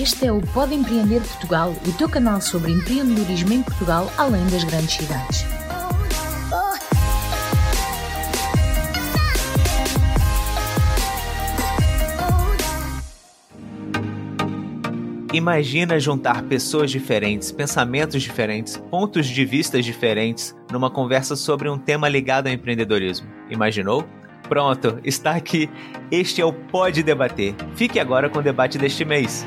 Este é o Pode Empreender Portugal, o teu canal sobre empreendedorismo em Portugal, além das grandes cidades. Imagina juntar pessoas diferentes, pensamentos diferentes, pontos de vista diferentes numa conversa sobre um tema ligado ao empreendedorismo. Imaginou? Pronto, está aqui. Este é o Pode Debater. Fique agora com o debate deste mês.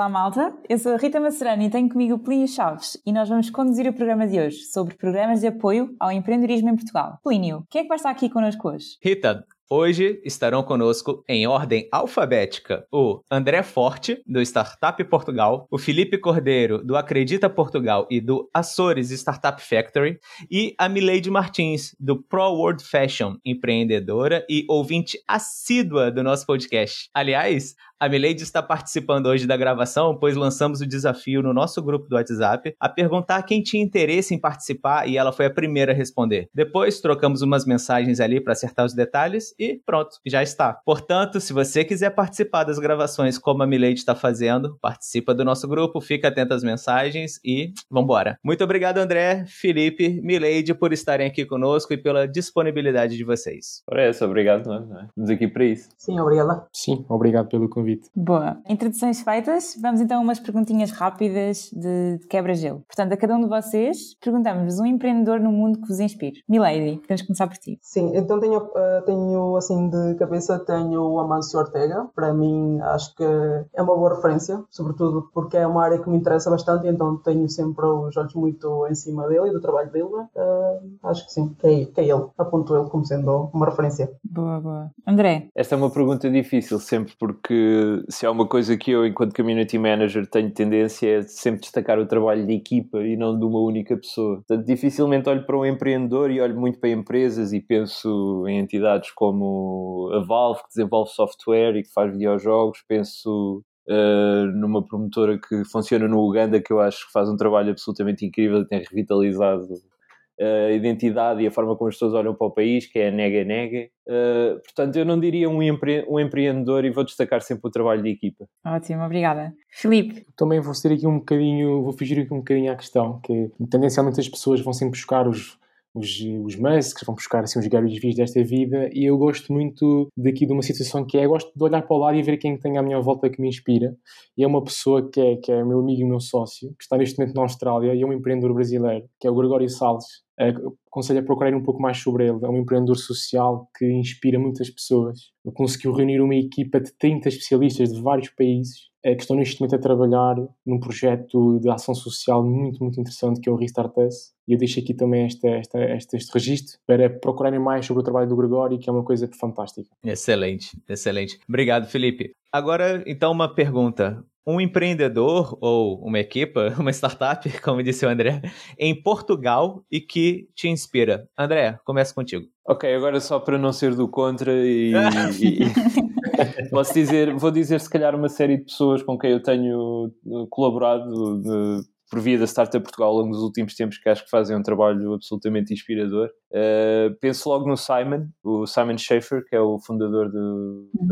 Olá malta, eu sou a Rita Macerani e tenho comigo o Plínio Chaves e nós vamos conduzir o programa de hoje sobre programas de apoio ao empreendedorismo em Portugal. Plínio, quem é que vai estar aqui connosco hoje? Rita, Hoje estarão conosco, em ordem alfabética, o André Forte, do Startup Portugal, o Felipe Cordeiro, do Acredita Portugal e do Açores Startup Factory, e a Mileide Martins, do Pro World Fashion, empreendedora e ouvinte assídua do nosso podcast. Aliás, a Mileide está participando hoje da gravação, pois lançamos o desafio no nosso grupo do WhatsApp a perguntar quem tinha interesse em participar e ela foi a primeira a responder. Depois trocamos umas mensagens ali para acertar os detalhes e pronto, já está. Portanto, se você quiser participar das gravações como a Mileide está fazendo, participa do nosso grupo, fica atento às mensagens e vambora. Muito obrigado, André, Felipe, Mileide, por estarem aqui conosco e pela disponibilidade de vocês. Por isso, obrigado, não é? Estamos aqui para isso. Sim, obrigada. Sim, obrigado pelo convite convite. Boa. Introduções feitas, vamos então a umas perguntinhas rápidas de, de quebra-gelo. Portanto, a cada um de vocês, perguntamos-vos um empreendedor no mundo que vos inspire. Milady, podemos começar por ti. Sim, então tenho, uh, tenho assim de cabeça, tenho o Amancio Ortega. Para mim, acho que é uma boa referência, sobretudo porque é uma área que me interessa bastante, então tenho sempre os olhos muito em cima dele e do trabalho dele. Uh, acho que sim, que é, que é ele. Aponto ele como sendo uma referência. Boa, boa. André? Esta é uma pergunta difícil sempre porque se há uma coisa que eu, enquanto community manager, tenho tendência é sempre destacar o trabalho de equipa e não de uma única pessoa. Portanto, dificilmente olho para um empreendedor e olho muito para empresas e penso em entidades como a Valve, que desenvolve software e que faz videojogos, penso Uh, numa promotora que funciona no Uganda, que eu acho que faz um trabalho absolutamente incrível e tem revitalizado a identidade e a forma como as pessoas olham para o país, que é a nega nega. Uh, portanto, eu não diria um, empre um empreendedor e vou destacar sempre o trabalho de equipa. Ótimo, obrigada. Filipe? Também vou ser aqui um bocadinho, vou fugir aqui um bocadinho à questão, que tendencialmente as pessoas vão sempre buscar os, os, os Musks, vão buscar assim, os Gary V's desta vida e eu gosto muito daqui de uma situação que é, gosto de olhar para o lado e ver quem tem à minha volta que me inspira e é uma pessoa que é, que é meu amigo e meu sócio, que está neste momento na Austrália e é um empreendedor brasileiro, que é o Gregório Salles. Uh, aconselho a procurar um pouco mais sobre ele. É um empreendedor social que inspira muitas pessoas. Ele conseguiu reunir uma equipa de 30 especialistas de vários países uh, que estão neste momento a trabalhar num projeto de ação social muito, muito interessante que é o Restart Us. E eu deixo aqui também esta, este, este registro para procurarem mais sobre o trabalho do Gregório, que é uma coisa fantástica. Excelente, excelente. Obrigado, Felipe. Agora, então, uma pergunta um empreendedor ou uma equipa, uma startup, como disse o André, em Portugal e que te inspira. André, começa contigo. Ok, agora só para não ser do contra e, e posso dizer, vou dizer se calhar uma série de pessoas com quem eu tenho colaborado de, por via da Startup Portugal ao longo dos últimos tempos que acho que fazem um trabalho absolutamente inspirador. Uh, penso logo no Simon, o Simon Schaefer, que é o fundador do, uhum.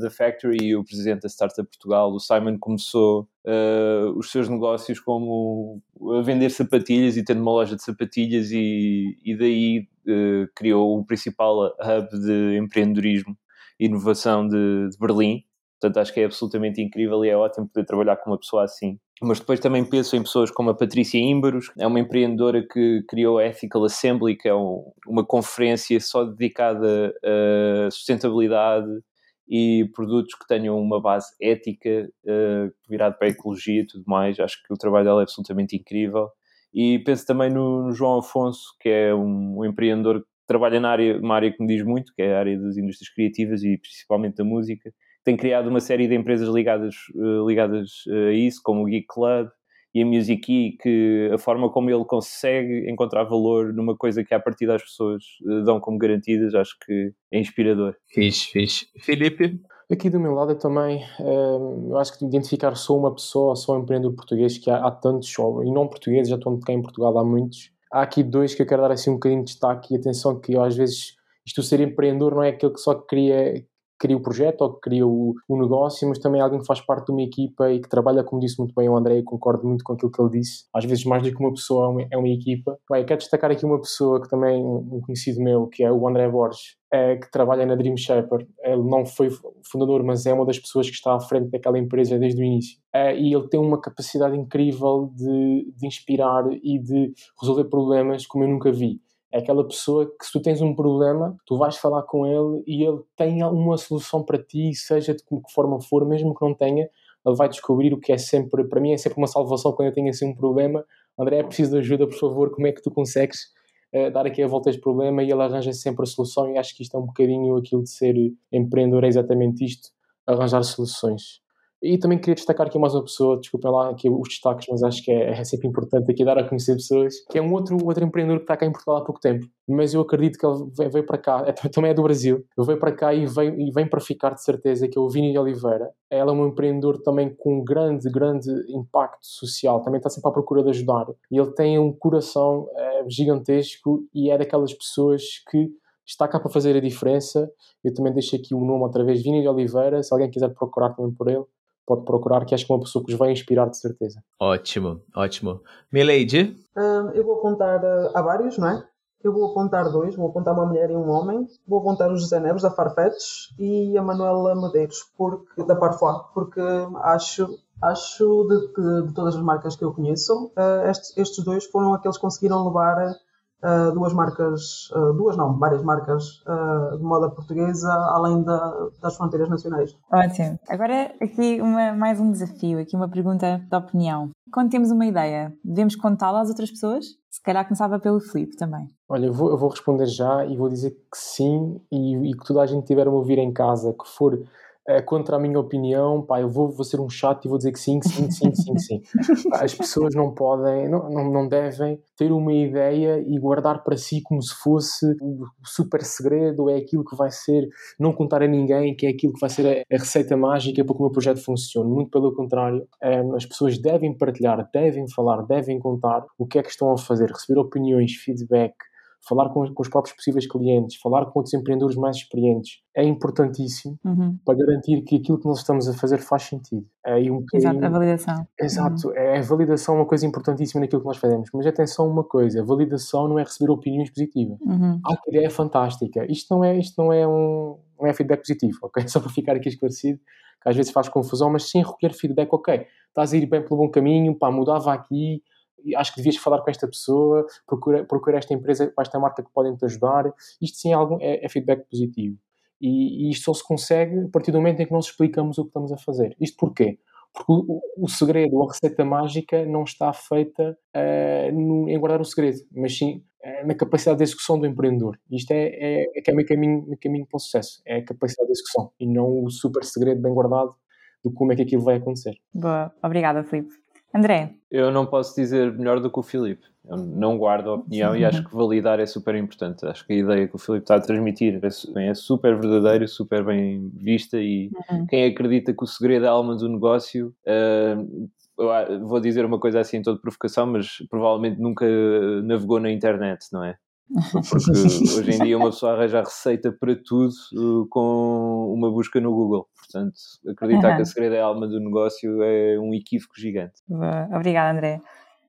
da, Factory e o presidente da Startup Portugal. O Simon começou uh, os seus negócios como a vender sapatilhas e tendo uma loja de sapatilhas e, e daí uh, criou o principal hub de empreendedorismo e inovação de, de Berlim. Portanto, acho que é absolutamente incrível e é ótimo poder trabalhar com uma pessoa assim. Mas depois também penso em pessoas como a Patrícia Ímbaros, é uma empreendedora que criou a Ethical Assembly, que é um, uma conferência só dedicada a sustentabilidade e produtos que tenham uma base ética, uh, virado para a ecologia e tudo mais. Acho que o trabalho dela é absolutamente incrível. E penso também no, no João Afonso, que é um, um empreendedor que trabalha na área, uma área que me diz muito, que é a área das indústrias criativas e principalmente da música tem criado uma série de empresas ligadas, uh, ligadas uh, a isso, como o Geek Club e a Music Key, que a forma como ele consegue encontrar valor numa coisa que a partir das pessoas uh, dão como garantidas, acho que é inspirador. Fixe, fixe. Felipe? Aqui do meu lado eu também, eu acho que identificar só uma pessoa, só um empreendedor português, que há, há tantos, e não portugueses, já estou cá em Portugal há muitos, há aqui dois que eu quero dar assim um bocadinho de destaque e atenção que eu, às vezes isto ser empreendedor não é aquele que só cria cria o projeto ou que cria o, o, negócio, mas também é alguém que faz parte de uma equipa e que trabalha, como disse muito bem o André, e concordo muito com aquilo que ele disse. Às vezes, mais do que uma pessoa, é uma, é uma equipa. Bem, quero destacar aqui uma pessoa que também, um conhecido meu, que é o André Borges, é, que trabalha na Dream Shaper. Ele não foi fundador, mas é uma das pessoas que está à frente daquela empresa desde o início. É, e ele tem uma capacidade incrível de, de inspirar e de resolver problemas como eu nunca vi. É aquela pessoa que se tu tens um problema, tu vais falar com ele e ele tem uma solução para ti, seja de que forma for, mesmo que não tenha, ele vai descobrir o que é sempre, para mim é sempre uma salvação quando eu tenho assim um problema. André, é preciso de ajuda, por favor, como é que tu consegues uh, dar aqui a volta a este problema? E ele arranja sempre a solução e acho que isto é um bocadinho aquilo de ser empreendedor, é exatamente isto, arranjar soluções. E também queria destacar aqui mais uma pessoa, desculpem lá aqui os destaques, mas acho que é, é, sempre importante aqui dar a conhecer pessoas, que é um outro, outro empreendedor que está cá em Portugal há pouco tempo, mas eu acredito que ele veio, para cá, é, também é do Brasil, veio para cá e vem, e vem para ficar de certeza, que é o Vini de Oliveira. Ela é um empreendedor também com grande, grande impacto social, também está sempre à procura de ajudar. E ele tem um coração é, gigantesco e é daquelas pessoas que está cá para fazer a diferença. Eu também deixo aqui o nome outra vez, Vini de Oliveira, se alguém quiser procurar também por ele, pode procurar, que acho que é uma pessoa que os vai inspirar de certeza. Ótimo, ótimo. Milady? Um, eu vou apontar uh, a vários, não é? Eu vou apontar dois, vou apontar uma mulher e um homem, vou apontar o José Neves da Farfetch e a Manuela Medeiros porque, da Parfois, porque acho, acho de, de, de todas as marcas que eu conheço, uh, estes, estes dois foram aqueles que conseguiram levar uh, duas marcas, uh, duas não, várias marcas uh, de moda portuguesa, além da, das fronteiras nacionais. Ótimo. Agora aqui uma, mais um desafio, aqui uma pergunta de opinião. Quando temos uma ideia, devemos contá-la às outras pessoas? Se calhar começava pelo Filipe também. Olha, eu vou, eu vou, responder já e vou dizer que sim e, e que toda a gente tiver a ouvir em casa, que for é contra a minha opinião, pá, eu vou, vou ser um chato e vou dizer que sim, sim, sim, sim, sim. As pessoas não podem, não, não, não devem ter uma ideia e guardar para si como se fosse o super segredo, é aquilo que vai ser, não contar a ninguém, que é aquilo que vai ser a, a receita mágica para que o meu projeto funcione. Muito pelo contrário, é, as pessoas devem partilhar, devem falar, devem contar o que é que estão a fazer, receber opiniões, feedback, falar com, com, os próprios possíveis clientes, falar com outros empreendedores mais experientes, é importantíssimo uhum. para garantir que aquilo que nós estamos a fazer faz sentido. É um Exato, a validação. Exato, uhum. é a validação é uma coisa importantíssima naquilo que nós fazemos. Mas atenção uma coisa, a validação não é receber opiniões positivas. Uhum. Ah, que ideia é fantástica. Isto não é, isto não é um não é feedback positivo, ok? Só para ficar aqui esclarecido, que às vezes faz confusão, mas sim recolher feedback, ok, estás a ir bem pelo bom caminho, pá, mudava aqui, acho que devias falar com esta pessoa, procura, procura esta empresa, esta marca que podem te ajudar. Isto sim é, algum, é, é feedback positivo. E, e, isto só se consegue a partir do momento em que nós explicamos o que estamos a fazer. Isto porquê? Porque o, o segredo, a receita mágica, não está feita uh, no, em guardar o segredo, mas sim uh, na capacidade de execução do empreendedor. Isto é, é, é que é o caminho, caminho para o sucesso, é a capacidade de execução e não o super segredo bem guardado de como é que aquilo vai acontecer. Boa, obrigada, Filipe. André? Eu não posso dizer melhor do que o Filipe. Eu não guardo a opinião Sim. e acho que validar é super importante. Acho que a ideia que o Filipe está a transmitir é, é super verdadeira, super bem vista e uhum. quem acredita que o segredo é a alma do negócio, uh, vou dizer uma coisa assim em toda provocação, mas provavelmente nunca navegou na internet, não é? Porque hoje em dia uma pessoa arranja receita para tudo uh, com uma busca no Google. Portanto, acreditar uhum. que a segredo é a alma do negócio é um equívoco gigante. Obrigada, André.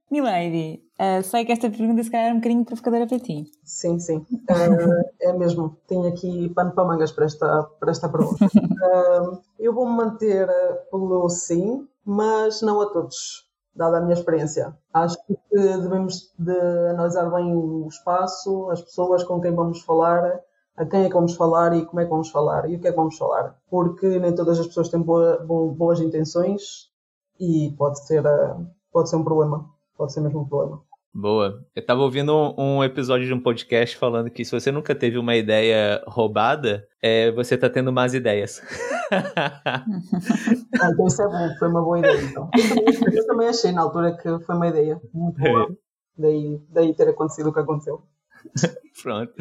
Milady, uh, sei que esta pergunta se calhar é um bocadinho provocadora para ti. Sim, sim. Uh, é mesmo. Tenho aqui pano para mangas para esta, para esta pergunta. Uh, eu vou-me manter pelo sim, mas não a todos dada a minha experiência. Acho que devemos de analisar bem o espaço, as pessoas com quem vamos falar, a quem é que vamos falar e como é que vamos falar e o que é que vamos falar. Porque nem todas as pessoas têm boa, boas intenções e pode ser, eh, pode ser um problema. Pode ser mesmo um problema. Boa. Eu tava ouvindo um, um, episódio de um podcast falando que se você nunca teve uma ideia roubada, é, você tá tendo más ideias. ah, então isso é bom, foi uma boa ideia. Então. Eu, também, achei na altura que foi uma ideia muito boa. Daí, daí ter acontecido o que aconteceu. Pronto.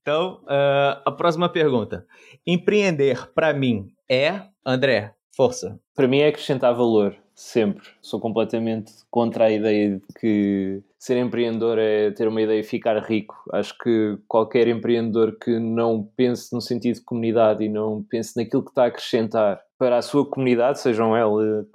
Então, uh, a próxima pergunta. Empreender, para mim, é. André, força. Para mim é acrescentar valor sempre. Sou completamente contra a ideia de que ser empreendedor é ter uma ideia e ficar rico. Acho que qualquer empreendedor que não pense no sentido de comunidade e não pense naquilo que está a acrescentar para a sua comunidade, sejam ela,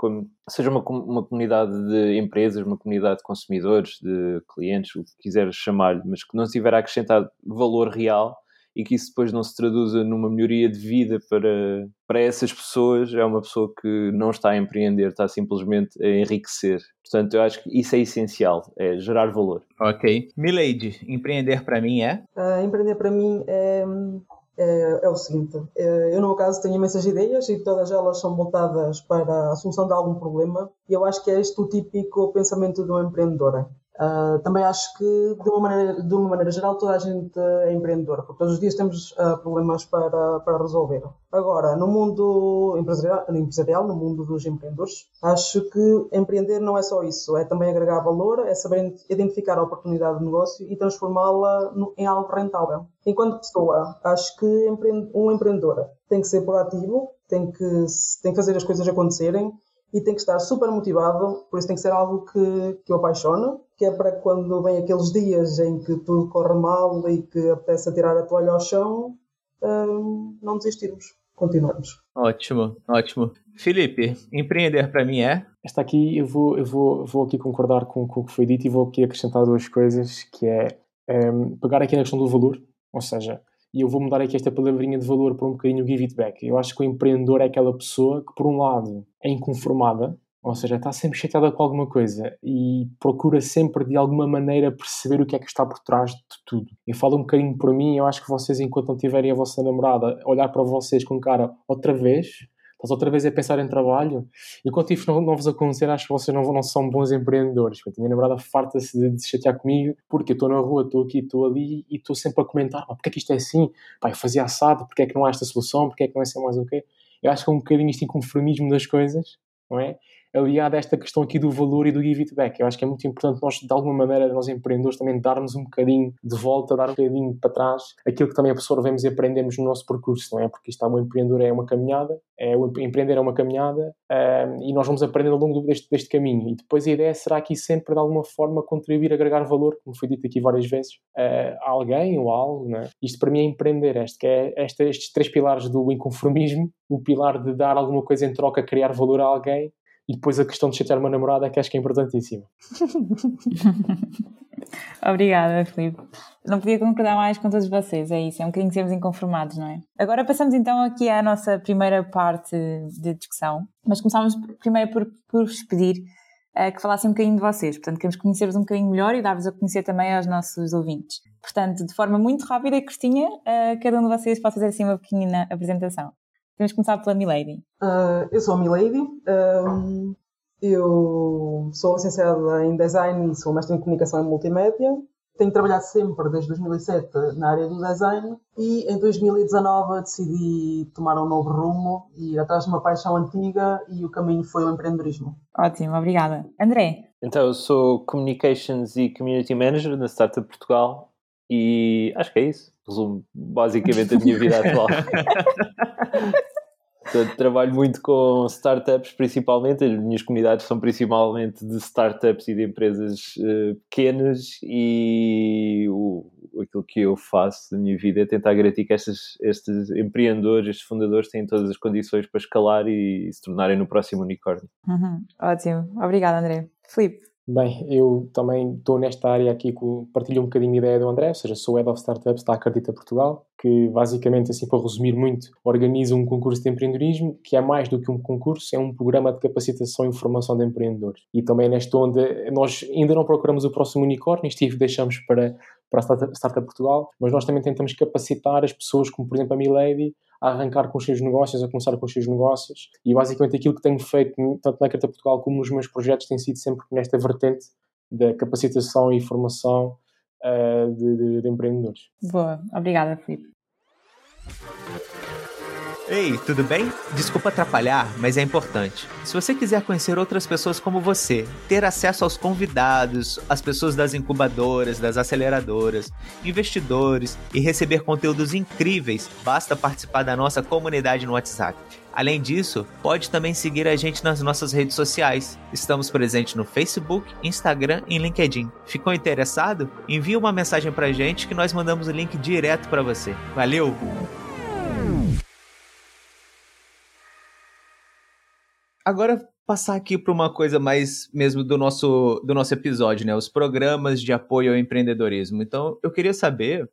seja uma, uma comunidade de empresas, uma comunidade de consumidores, de clientes, o que quiser chamar-lhe, mas que não tiver a acrescentar valor real, e que isso depois não se traduza numa melhoria de vida para, para essas pessoas, é uma pessoa que não está a empreender, está simplesmente a enriquecer. Portanto, eu acho que isso é essencial, é gerar valor. Ok. Milady, empreender para mim é? Uh, empreender para mim é, é, é, o seguinte: é, eu, no meu caso, tenho imensas ideias e todas elas são voltadas para a solução de algum problema, e eu acho que é este o típico pensamento de uma empreendedora. Uh, também acho que, de uma, maneira, de uma maneira geral, toda a gente é empreendedora, porque todos os dias temos uh, problemas para, para resolver. Agora, no mundo empresarial, empresarial, no mundo dos empreendedores, acho que empreender não é só isso, é também agregar valor, é saber identificar a oportunidade de negócio e transformá-la em algo rentável. Enquanto pessoa, acho que um empreendedor tem que ser proativo, tem que, tem que fazer as coisas acontecerem e tem que estar super motivado, por isso tem que ser algo que, que o apaixone, que é para quando vem aqueles dias em que tudo corre mal e que apetece tirar a toalha ao chão, hum, não desistirmos, continuarmos. Ótimo, ótimo. Felipe, empreender para mim é? Esta aqui eu vou, eu vou, vou aqui concordar com, com o que foi dito e vou aqui acrescentar duas coisas, que é um, pegar aqui na questão do valor, ou seja, e eu vou mudar aqui esta palavrinha de valor para um bocadinho give it back. Eu acho que o empreendedor é aquela pessoa que, por um lado, é inconformada, ou seja, está sempre chateada com alguma coisa e procura sempre, de alguma maneira, perceber o que é que está por trás de tudo. Eu falo um bocadinho por mim, eu acho que vocês, enquanto não tiverem a vossa namorada, olhar para vocês com cara outra vez, estás outra vez a pensar em trabalho. E quando não, não vos acontecer, acho que vocês não, não são bons empreendedores. A minha namorada farta-se de, de chatear comigo, porque eu estou na rua, estou aqui, estou ali e estou sempre a comentar: porque é que isto é assim? Pai, eu fazia assado, porque é que não há esta solução? Porque é que não é assim mais o quê? Eu acho que é um bocadinho este inconformismo das coisas, não é? Aliado a esta questão aqui do valor e do give it back. Eu acho que é muito importante nós, de alguma maneira, nós empreendedores também darmos um bocadinho de volta, dar um bocadinho para trás aquilo que também absorvemos e aprendemos no nosso percurso, não é? Porque está o empreendedor é uma caminhada, é, o empreender é uma caminhada um, e nós vamos aprendendo ao longo deste, deste caminho. E depois a ideia será aqui sempre, de alguma forma, contribuir, agregar valor, como foi dito aqui várias vezes, uh, a alguém ou algo, não é? Isto para mim é empreender, este, que é este, estes três pilares do inconformismo, o pilar de dar alguma coisa em troca, criar valor a alguém e depois a questão de chatear uma namorada é que acho que é importantíssima. Obrigada, Filipe. Não podia concordar mais com todos vocês, é isso, é um bocadinho sermos inconformados, não é? Agora passamos então aqui à nossa primeira parte de discussão, mas começamos primeiro por, por vos pedir uh, que falassem um bocadinho de vocês, portanto queremos conhecer-vos um bocadinho melhor e dar-vos a conhecer também aos nossos ouvintes. Portanto, de forma muito rápida e curtinha, uh, cada um de vocês pode fazer assim uma pequenina apresentação. Vamos começar pela Milady. Uh, eu sou a Milady. Um, eu sou licenciada em Design e sou mestre em Comunicação e Multimédia. Tenho trabalhado sempre, desde 2007, na área do design e em 2019 decidi tomar um novo rumo e ir atrás de uma paixão antiga e o caminho foi o empreendedorismo. Ótimo, obrigada. André? Então, eu sou Communications e Community Manager na Startup Portugal e acho que é isso. Resumo basicamente a minha vida atual. Portanto, trabalho muito com startups, principalmente. As minhas comunidades são principalmente de startups e de empresas uh, pequenas, e o, aquilo que eu faço da minha vida é tentar garantir que estes, estes empreendedores, estes fundadores, têm todas as condições para escalar e, e se tornarem no próximo unicórnio. Uhum. Ótimo. Obrigada, André. Filipe. Bem, eu também estou nesta área aqui, com, partilho um bocadinho a ideia do André, ou seja, sou Head of Startups da Acredita Portugal, que basicamente, assim para resumir muito, organiza um concurso de empreendedorismo, que é mais do que um concurso, é um programa de capacitação e formação de empreendedores. E também é neste onde nós ainda não procuramos o próximo unicórnio, isto deixamos para, para a Startup, Portugal, mas nós também tentamos capacitar as pessoas, como por exemplo a Milady, a arrancar com os seus negócios, a começar com os seus negócios. E basicamente aquilo que tenho feito, tanto na Carta Portugal como nos meus projetos, tem sido sempre nesta vertente da capacitação e formação de, de, de empreendedores. Boa, obrigada, Filipe. Ei, tudo bem? Desculpa atrapalhar, mas é importante. Se você quiser conhecer outras pessoas como você, ter acesso aos convidados, as pessoas das incubadoras, das aceleradoras, investidores e receber conteúdos incríveis, basta participar da nossa comunidade no WhatsApp. Além disso, pode também seguir a gente nas nossas redes sociais. Estamos presentes no Facebook, Instagram e LinkedIn. Ficou interessado? Envie uma mensagem pra gente que nós mandamos o link direto para você. Valeu! Agora passar aqui para uma coisa mais mesmo do nosso do nosso episódio, né? Os programas de apoio ao empreendedorismo. Então, eu queria saber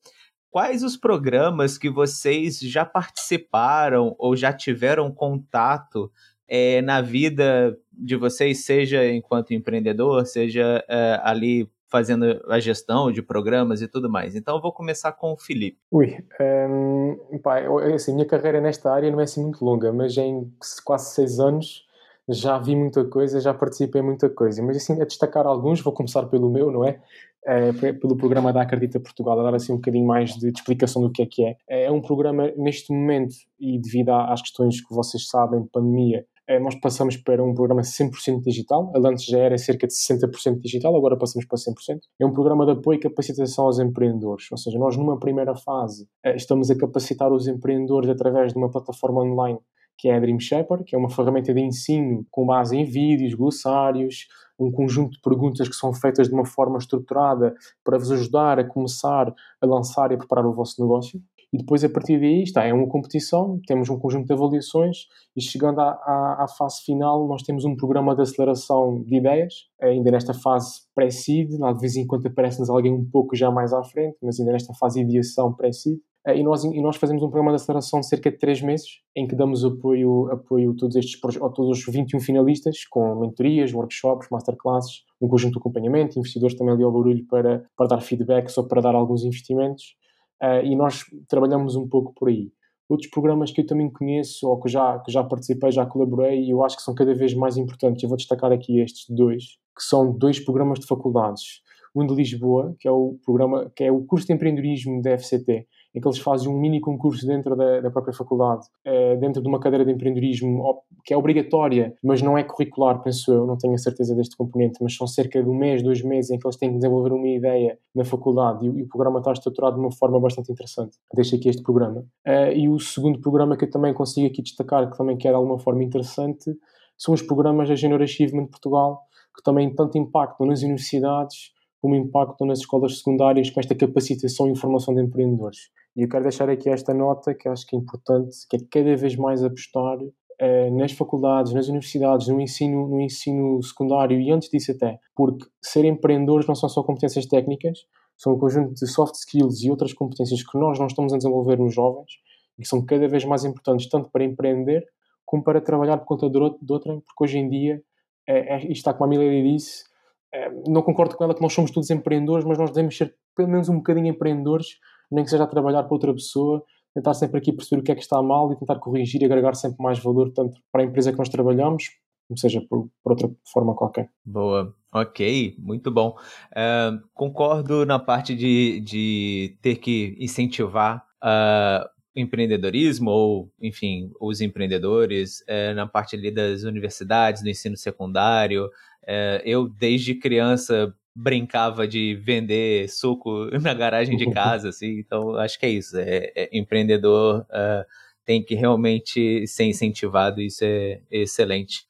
quais os programas que vocês já participaram ou já tiveram contato é, na vida de vocês, seja enquanto empreendedor, seja é, ali fazendo a gestão de programas e tudo mais. Então eu vou começar com o Felipe. Ui, um, pá, assim, minha carreira nesta área não é assim muito longa, mas em quase seis anos já vi muita coisa, já participei em muita coisa. Mas assim, a destacar alguns, vou começar pelo meu, não é? é pelo programa da Acredita Portugal, a dar assim um bocadinho mais de, de, explicação do que é que é. É um programa, neste momento, e devido às questões que vocês sabem de pandemia, é, nós passamos para um programa 100% digital. Antes já era cerca de 60% digital, agora passamos para 100%. É um programa de apoio e capacitação aos empreendedores. Ou seja, nós numa primeira fase estamos a capacitar os empreendedores através de uma plataforma online que é a Dream Shepherd, que é uma ferramenta de ensino com base em vídeos, glossários, um conjunto de perguntas que são feitas de uma forma estruturada para vos ajudar a começar a lançar e a preparar o vosso negócio. E depois, a partir daí, está, é uma competição, temos um conjunto de avaliações e chegando à, à, à fase final, nós temos um programa de aceleração de ideias, ainda nesta fase pré-seed, de vez em quando aparece-nos alguém um pouco já mais à frente, mas ainda nesta fase de ideação pré-seed, e nós, e nós fazemos um programa de aceleração de cerca de 3 meses, em que damos apoio, apoio a, todos estes, a todos os 21 finalistas, com mentorias, workshops, masterclasses, um conjunto de acompanhamento, investidores também ali ao barulho para, para dar feedbacks ou para dar alguns investimentos, uh, e nós trabalhamos um pouco por aí. Outros programas que eu também conheço, ou que já, que já participei, já colaborei, e eu acho que são cada vez mais importantes, eu vou destacar aqui estes dois, que são dois programas de faculdades. Um de Lisboa, que é o programa, que é o curso de empreendedorismo da FCT, em que eles fazem um mini concurso dentro da, da própria faculdade, é, dentro de uma cadeira de empreendedorismo que é obrigatória, mas não é curricular, penso eu, não tenho a certeza deste componente, mas são cerca de um mês, dois meses em que eles têm que desenvolver uma ideia na faculdade e, e o programa está estruturado de uma forma bastante interessante. Deixo aqui este programa. Uh, e o segundo programa que eu também consigo aqui destacar, que também quer de alguma forma interessante, são os programas da Junior Achievement Portugal, que também tanto impactam nas universidades como impactam nas escolas secundárias com esta capacitação e formação de empreendedores. E eu quero deixar aqui esta nota que acho que é importante, que é cada vez mais apostar eh, nas faculdades, nas universidades, no ensino, no ensino secundário e antes disso até, porque ser empreendedores não são só competências técnicas, são um conjunto de soft skills e outras competências que nós não estamos a desenvolver nos jovens e que são cada vez mais importantes tanto para empreender como para trabalhar por conta de outrem, porque hoje em dia, é, é, está como a Milady disse, é, não concordo com ela que nós somos todos empreendedores, mas nós devemos ser pelo menos um bocadinho empreendedores nem que seja a trabalhar para outra pessoa, tentar sempre aqui perceber o que é que está mal e tentar corrigir e agregar sempre mais valor, tanto para a empresa que nós trabalhamos, como seja por, por outra forma qualquer. Boa, ok, muito bom. Uh, concordo na parte de, de ter que incentivar uh, empreendedorismo ou, enfim, os empreendedores uh, na parte ali das universidades, do ensino secundário. Uh, eu, desde criança, brincava de vender suco na garagem de casa, assim. Então, acho que é isso. É, é empreendedor uh, tem que realmente ser incentivado, isso é, é excelente.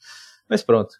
Mas pronto.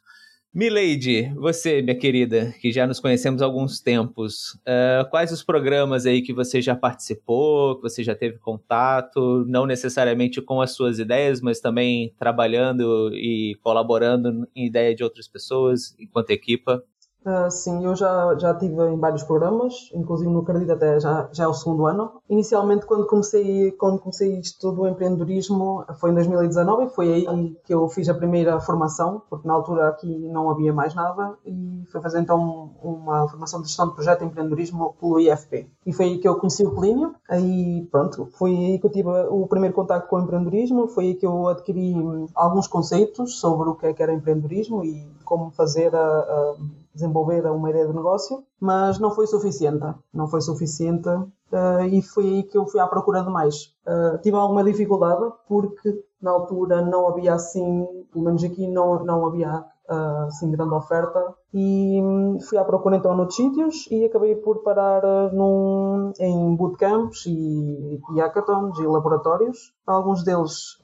Milady, você, minha querida, que já nos conhecemos há alguns tempos, uh, quais os programas aí que você já participou, que você já teve contato, não necessariamente com as suas ideias, mas também trabalhando e colaborando em ideia de outras pessoas, enquanto equipa? Uh, sim, eu já, já estive em vários programas, inclusive no Acredito até já, já é o segundo ano. Inicialmente, quando comecei, quando comecei isto do empreendedorismo, foi em 2019 e foi aí que eu fiz a primeira formação, porque na altura aqui não havia mais nada, e foi fazer então uma formação de gestão de projeto de empreendedorismo pelo IFP. E foi aí que eu conheci o Plínio, aí pronto, foi aí que eu tive o primeiro contato com o empreendedorismo, foi aí que eu adquiri alguns conceitos sobre o que é que era empreendedorismo e como fazer a, a desenvolver uma ideia de negócio, mas não foi suficiente. Não foi suficiente uh, e foi aí que eu fui à procura de mais. Uh, tive alguma dificuldade porque na altura não havia assim, pelo menos aqui não, não havia uh, assim grande oferta e hum, fui à procura então noutros sítios e acabei por parar num, em bootcamps e, e hackathons e laboratórios. Alguns deles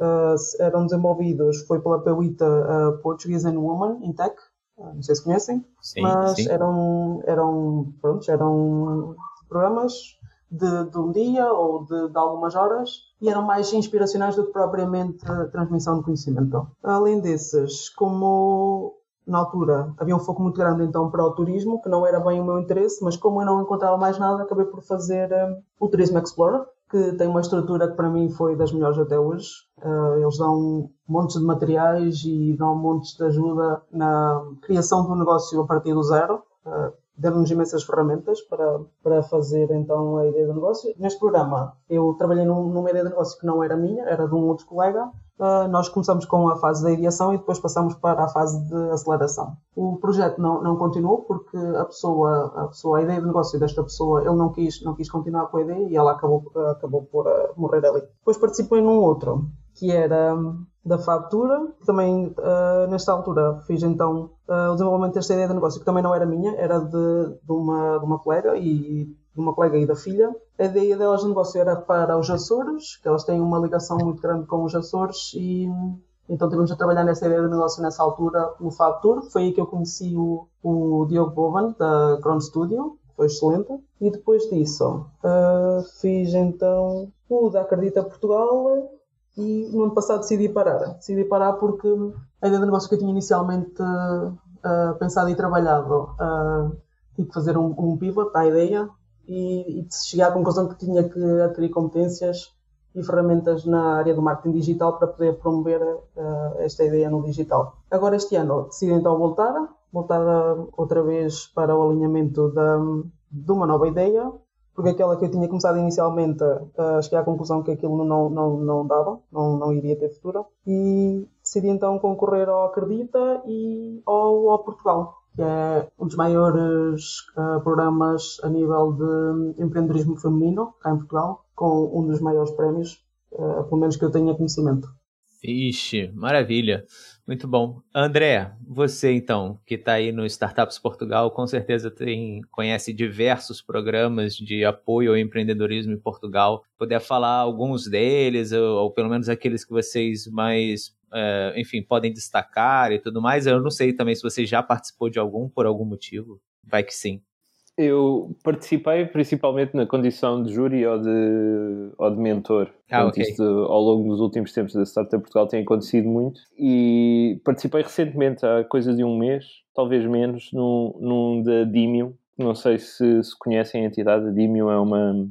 eram desenvolvidos, foi pela PEUITA Portuguese and Women in Tech, não sei se conhecem, sim, mas sim. eram eram pronto, eram programas de, de um dia ou de, de, algumas horas e eram mais inspiracionais do que propriamente a transmissão de conhecimento. Além desses, como na altura havia um foco muito grande então para o turismo, que não era bem o meu interesse, mas como eu não encontrava mais nada, acabei por fazer um, o Turismo Explorer, que tem uma estrutura que para mim foi das melhores até hoje. Uh, eles dão montes de materiais e dão montes de ajuda na criação do negócio a partir do zero. Uh, Deram-nos imensas ferramentas para, para fazer então a ideia do negócio. Neste programa eu trabalhei num, numa ideia de negócio que não era minha, era de um outro colega. Uh, nós começamos com a fase da ideação e depois passamos para a fase de aceleração. O projeto não, não continuou porque a pessoa, a pessoa, a ideia de negócio desta pessoa, ele não quis, não quis continuar com a ideia e ela acabou, acabou por uh, morrer ali. Depois participei num outro, que era da fatura. Também, uh, nesta altura, fiz então uh, o desenvolvimento desta ideia de negócio, que também não era minha, era de, de, uma, de uma colega e de uma colega e da filha. A ideia delas de negócio era para os Açores, que elas têm uma ligação muito grande com os Açores e então tivemos a trabalhar nessa ideia de negócio nessa altura no Fab Tour. Foi aí que eu conheci o, o Diogo Bovan, da Crown Studio, foi excelente. E depois disso, uh, fiz então o da Acredita Portugal, e no ano passado decidi parar. Decidi parar porque a ideia de negócio que eu tinha inicialmente uh, pensado e trabalhado uh, tive que fazer um, um pivot à ideia e, e chegar à conclusão que tinha que adquirir competências e ferramentas na área do marketing digital para poder promover uh, esta ideia no digital. Agora este ano decidi então voltar, voltar outra vez para o alinhamento de uma nova ideia porque aquela que eu tinha começado inicialmente uh, cheguei à conclusão que aquilo não, não, não dava, não, não iria ter futuro, e decidi então concorrer ao Acredita e ao, ao Portugal, que é um dos maiores uh, programas a nível de empreendedorismo feminino cá em Portugal, com um dos maiores prémios, uh, pelo menos que eu tenha conhecimento. Ixi, maravilha. Muito bom. André, você então, que está aí no Startups Portugal, com certeza tem, conhece diversos programas de apoio ao empreendedorismo em Portugal. Puder falar alguns deles, ou, ou pelo menos aqueles que vocês mais, é, enfim, podem destacar e tudo mais. Eu não sei também se você já participou de algum por algum motivo. Vai que sim. Eu participei principalmente na condição de júri ou de, ou de mentor. Ah, okay. Isto ao longo dos últimos tempos da Startup Portugal tem acontecido muito. E participei recentemente, há coisa de um mês, talvez menos, num, num da Dimium. Não sei se, se conhecem a entidade. A Dimium é uma,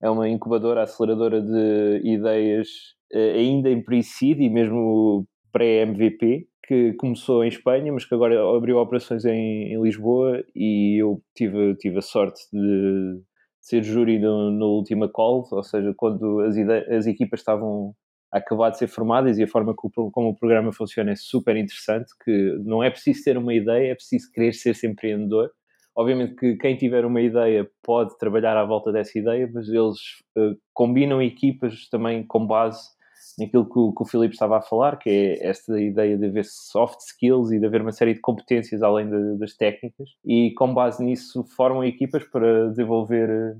é uma incubadora, aceleradora de ideias eh, ainda em pre-seed e mesmo pré-MVP que começou em Espanha, mas que agora abriu operações em, em Lisboa e eu tive, tive a sorte de, ser júri no, última call, ou seja, quando as, as equipas estavam a acabar de ser formadas e a forma como, como o programa funciona é super interessante, que não é preciso ter uma ideia, é preciso querer ser -se empreendedor. Obviamente que quem tiver uma ideia pode trabalhar à volta dessa ideia, mas eles uh, combinam equipas também com base naquilo que o, que o Filipe estava a falar, que é esta ideia de haver soft skills e de haver uma série de competências além de, das técnicas, e com base nisso formam equipas para desenvolver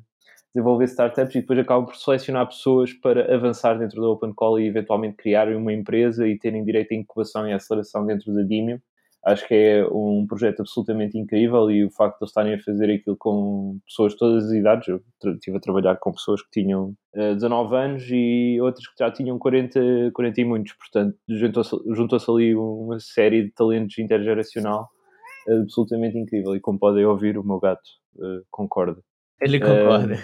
desenvolver startups e depois acabam por selecionar pessoas para avançar dentro da Open Call e eventualmente criarem uma empresa e terem direito à incubação e aceleração dentro da Dimium acho que é um projeto absolutamente incrível e o facto de eles estarem a fazer aquilo com pessoas de todas as idades, eu estive a trabalhar com pessoas que tinham uh, eh, 19 anos e outras que já tinham 40, 40 e muitos, portanto juntou-se juntou ali uma série de talentos intergeracional uh, absolutamente incrível. E como podem ouvir o meu gato uh, concorda. Ele concorda.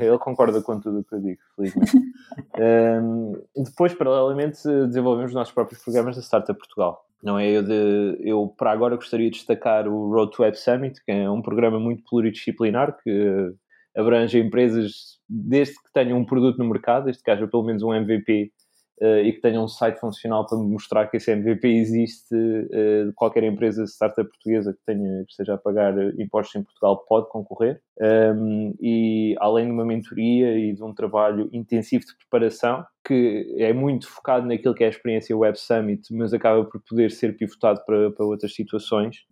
ele concorda com tudo o que eu digo, felizmente. um, depois, paralelamente, desenvolvemos os nossos próprios programas da Startup Portugal não é? Eu, de, eu, para agora, gostaria de destacar o Road to Web Summit, que é um programa muito pluridisciplinar que abrange empresas desde que tenham um produto no mercado, desde que haja pelo menos um MVP uh, e que tenha um site funcional para mostrar que esse MVP existe, uh, qualquer empresa startup portuguesa que, tenha, que esteja a pagar impostos em Portugal pode concorrer. Um, e além de uma mentoria e de um trabalho intensivo de preparação, que é muito focado naquilo que é a experiência Web Summit, mas acaba por poder ser pivotado para, para outras situações.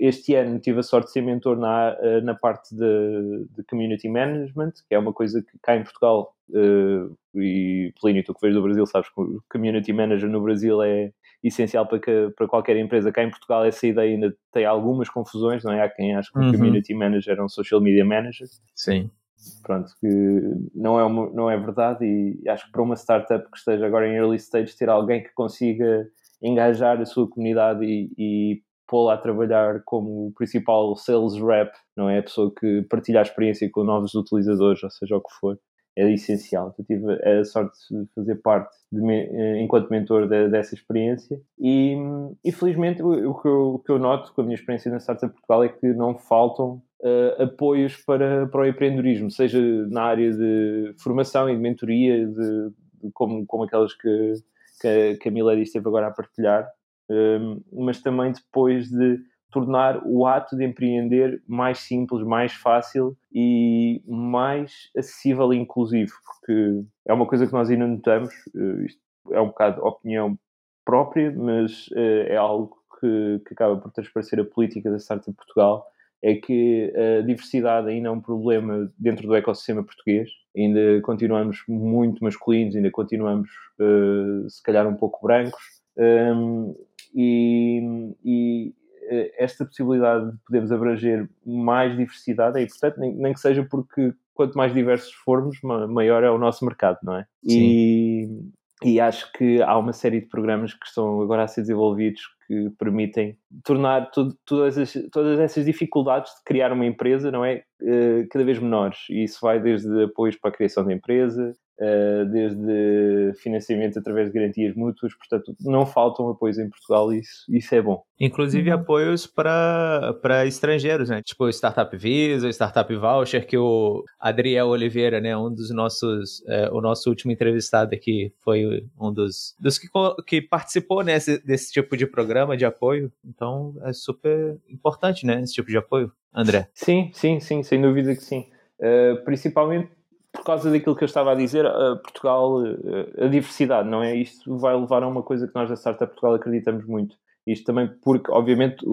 Este ano tive a sorte de ser mentor na, na parte de, de Community Management, que é uma coisa que cá em Portugal, uh, e Plínio, tu que vês do Brasil, sabes que o Community Manager no Brasil é essencial para, que, para qualquer empresa. Cá em Portugal essa ideia ainda tem algumas confusões, não é? Há quem acha que uhum. o Community Manager é um Social Media Manager. Sim pronto, que não é, uma, não é verdade e acho que para uma startup que esteja agora em early stage, ter alguém que consiga engajar a sua comunidade e, e pô-la a trabalhar como principal sales rep, não é? A pessoa que partilha a experiência com novos utilizadores, ou seja, o que for, é essencial. Eu tive a sorte de fazer parte, de, eh, enquanto mentor de, dessa experiência e, e felizmente o, o, que eu, o que eu noto com a minha experiência na Startup Portugal é que não faltam uh, apoios para, para o empreendedorismo, seja na área de formação e de mentoria, de, de como, como aquelas que, que, a Milady esteve agora a partilhar, um, mas também depois de tornar o ato de empreender mais simples, mais fácil e mais acessível e inclusivo, porque é uma coisa que nós ainda notamos, uh, isto é um bocado opinião própria, mas é algo que, que acaba por transparecer a política da Startup Portugal, é que a diversidade ainda é um problema dentro do ecossistema português. Ainda continuamos muito masculinos, ainda continuamos, uh, se calhar, um pouco brancos. Um, e, e, eh, esta possibilidade de podermos abranger mais diversidade é importante, nem, nem, que seja porque quanto mais diversos formos, maior é o nosso mercado, não é? Sim. E, e acho que há uma série de programas que estão agora a ser desenvolvidos que permitem tornar todas, as, todas essas dificuldades de criar uma empresa, não é? Uh, cada vez menores. E isso vai desde apoios para a criação da empresa, desde financiamento através de garantias mútuas. Portanto, não faltam apoios em Portugal e isso, isso é bom. Inclusive uhum. apoios para estrangeiros, né? Tipo o Startup Visa, o Startup Voucher, que o Adriel Oliveira, né? Um dos nossos, é, o nosso último entrevistado aqui, foi um dos, dos que, que participou nesse, né, desse tipo de programa de apoio. Então é super importante, né? Esse tipo de apoio, André. Sim, sim, sim, sem dúvida que sim. Uh, principalmente por causa daquilo que eu estava a dizer, uh, Portugal, uh, a diversidade, não é? Isto vai levar a uma coisa que nós da Startup Portugal acreditamos muito isto também porque, obviamente,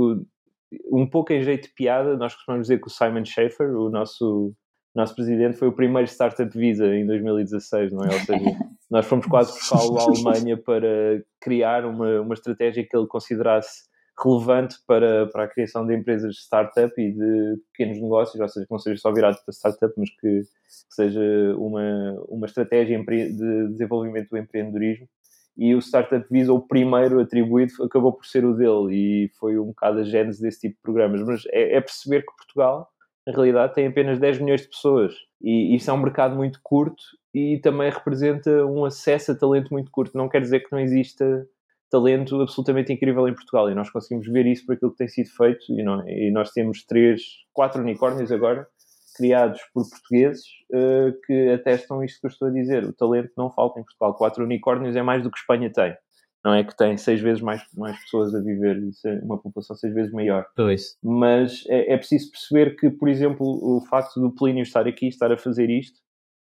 um pouco em jeito de piada, nós costumamos dizer que o Simon Schaefer, o nosso, nosso presidente, foi o primeiro Startup Visa em 2016, não é? Ou seja, nós fomos quase buscá-lo à Alemanha para criar uma, uma estratégia que ele considerasse relevante para, para a criação de empresas de startup e de pequenos negócios, ou seja, que não seja só virado para startup, mas que, que seja uma, uma estratégia de desenvolvimento do empreendedorismo e o Startup Visa, o primeiro atribuído, acabou por ser o dele e foi um bocado a gênese desse tipo de programas. Mas é, é perceber que Portugal, na realidade, tem apenas 10 milhões de pessoas e isso é um mercado muito curto e também representa um acesso a talento muito curto. Não quer dizer que não exista talento absolutamente incrível em Portugal e nós conseguimos ver isso por aquilo que tem sido feito e, não, e nós temos três, quatro unicórnios agora criados por portugueses uh, que atestam isto que eu estou a dizer. O talento não falta em Portugal. Quatro unicórnios é mais do que Espanha tem. Não é que tem seis vezes mais, mais pessoas a viver, é uma população seis vezes maior. Pois. Mas é, é preciso perceber que, por exemplo, o facto do Plínio estar aqui, estar a fazer isto,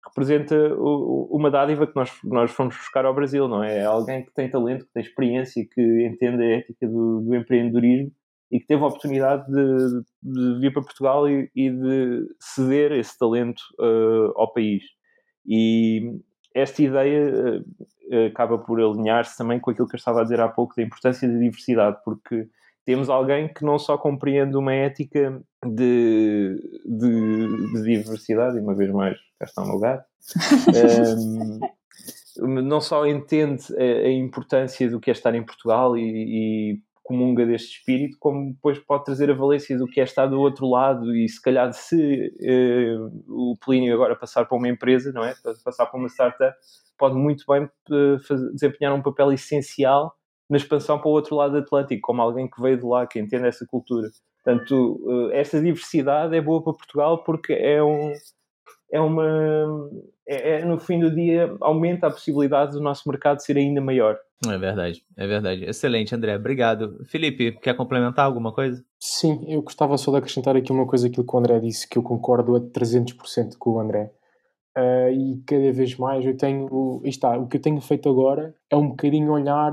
representa uma dádiva que nós, nós fomos buscar ao Brasil, não é? É alguém que tem talento, que tem experiência, que entende a ética do, do empreendedorismo e que teve a oportunidade de, de vir para Portugal e, e, de ceder esse talento uh, ao país. E esta ideia uh, acaba por alinhar-se também com aquilo que eu estava a dizer há pouco da importância da diversidade, porque temos alguém que não só compreende uma ética de, de, de diversidade, e uma vez mais, cá está o meu gato, um, ehm, não só entende a, a, importância do que é estar em Portugal e, e comunga deste espírito, como depois pode trazer a valência do que é estar do outro lado e se calhar se uh, o Plínio agora passar para uma empresa, não é? Passar para uma startup, pode muito bem uh, fazer, desempenhar um papel essencial na expansão para o outro lado do Atlântico, como alguém que veio de lá, que entende essa cultura. Portanto, uh, esta diversidade é boa para Portugal porque é um é uma. É, é, no fim do dia, aumenta a possibilidade do nosso mercado ser ainda maior. É verdade, é verdade. Excelente, André. Obrigado. Felipe, quer complementar alguma coisa? Sim, eu gostava só de acrescentar aqui uma coisa aquilo que o André disse, que eu concordo a 300% com o André. Uh, e cada vez mais eu tenho. Está, o que eu tenho feito agora é um bocadinho olhar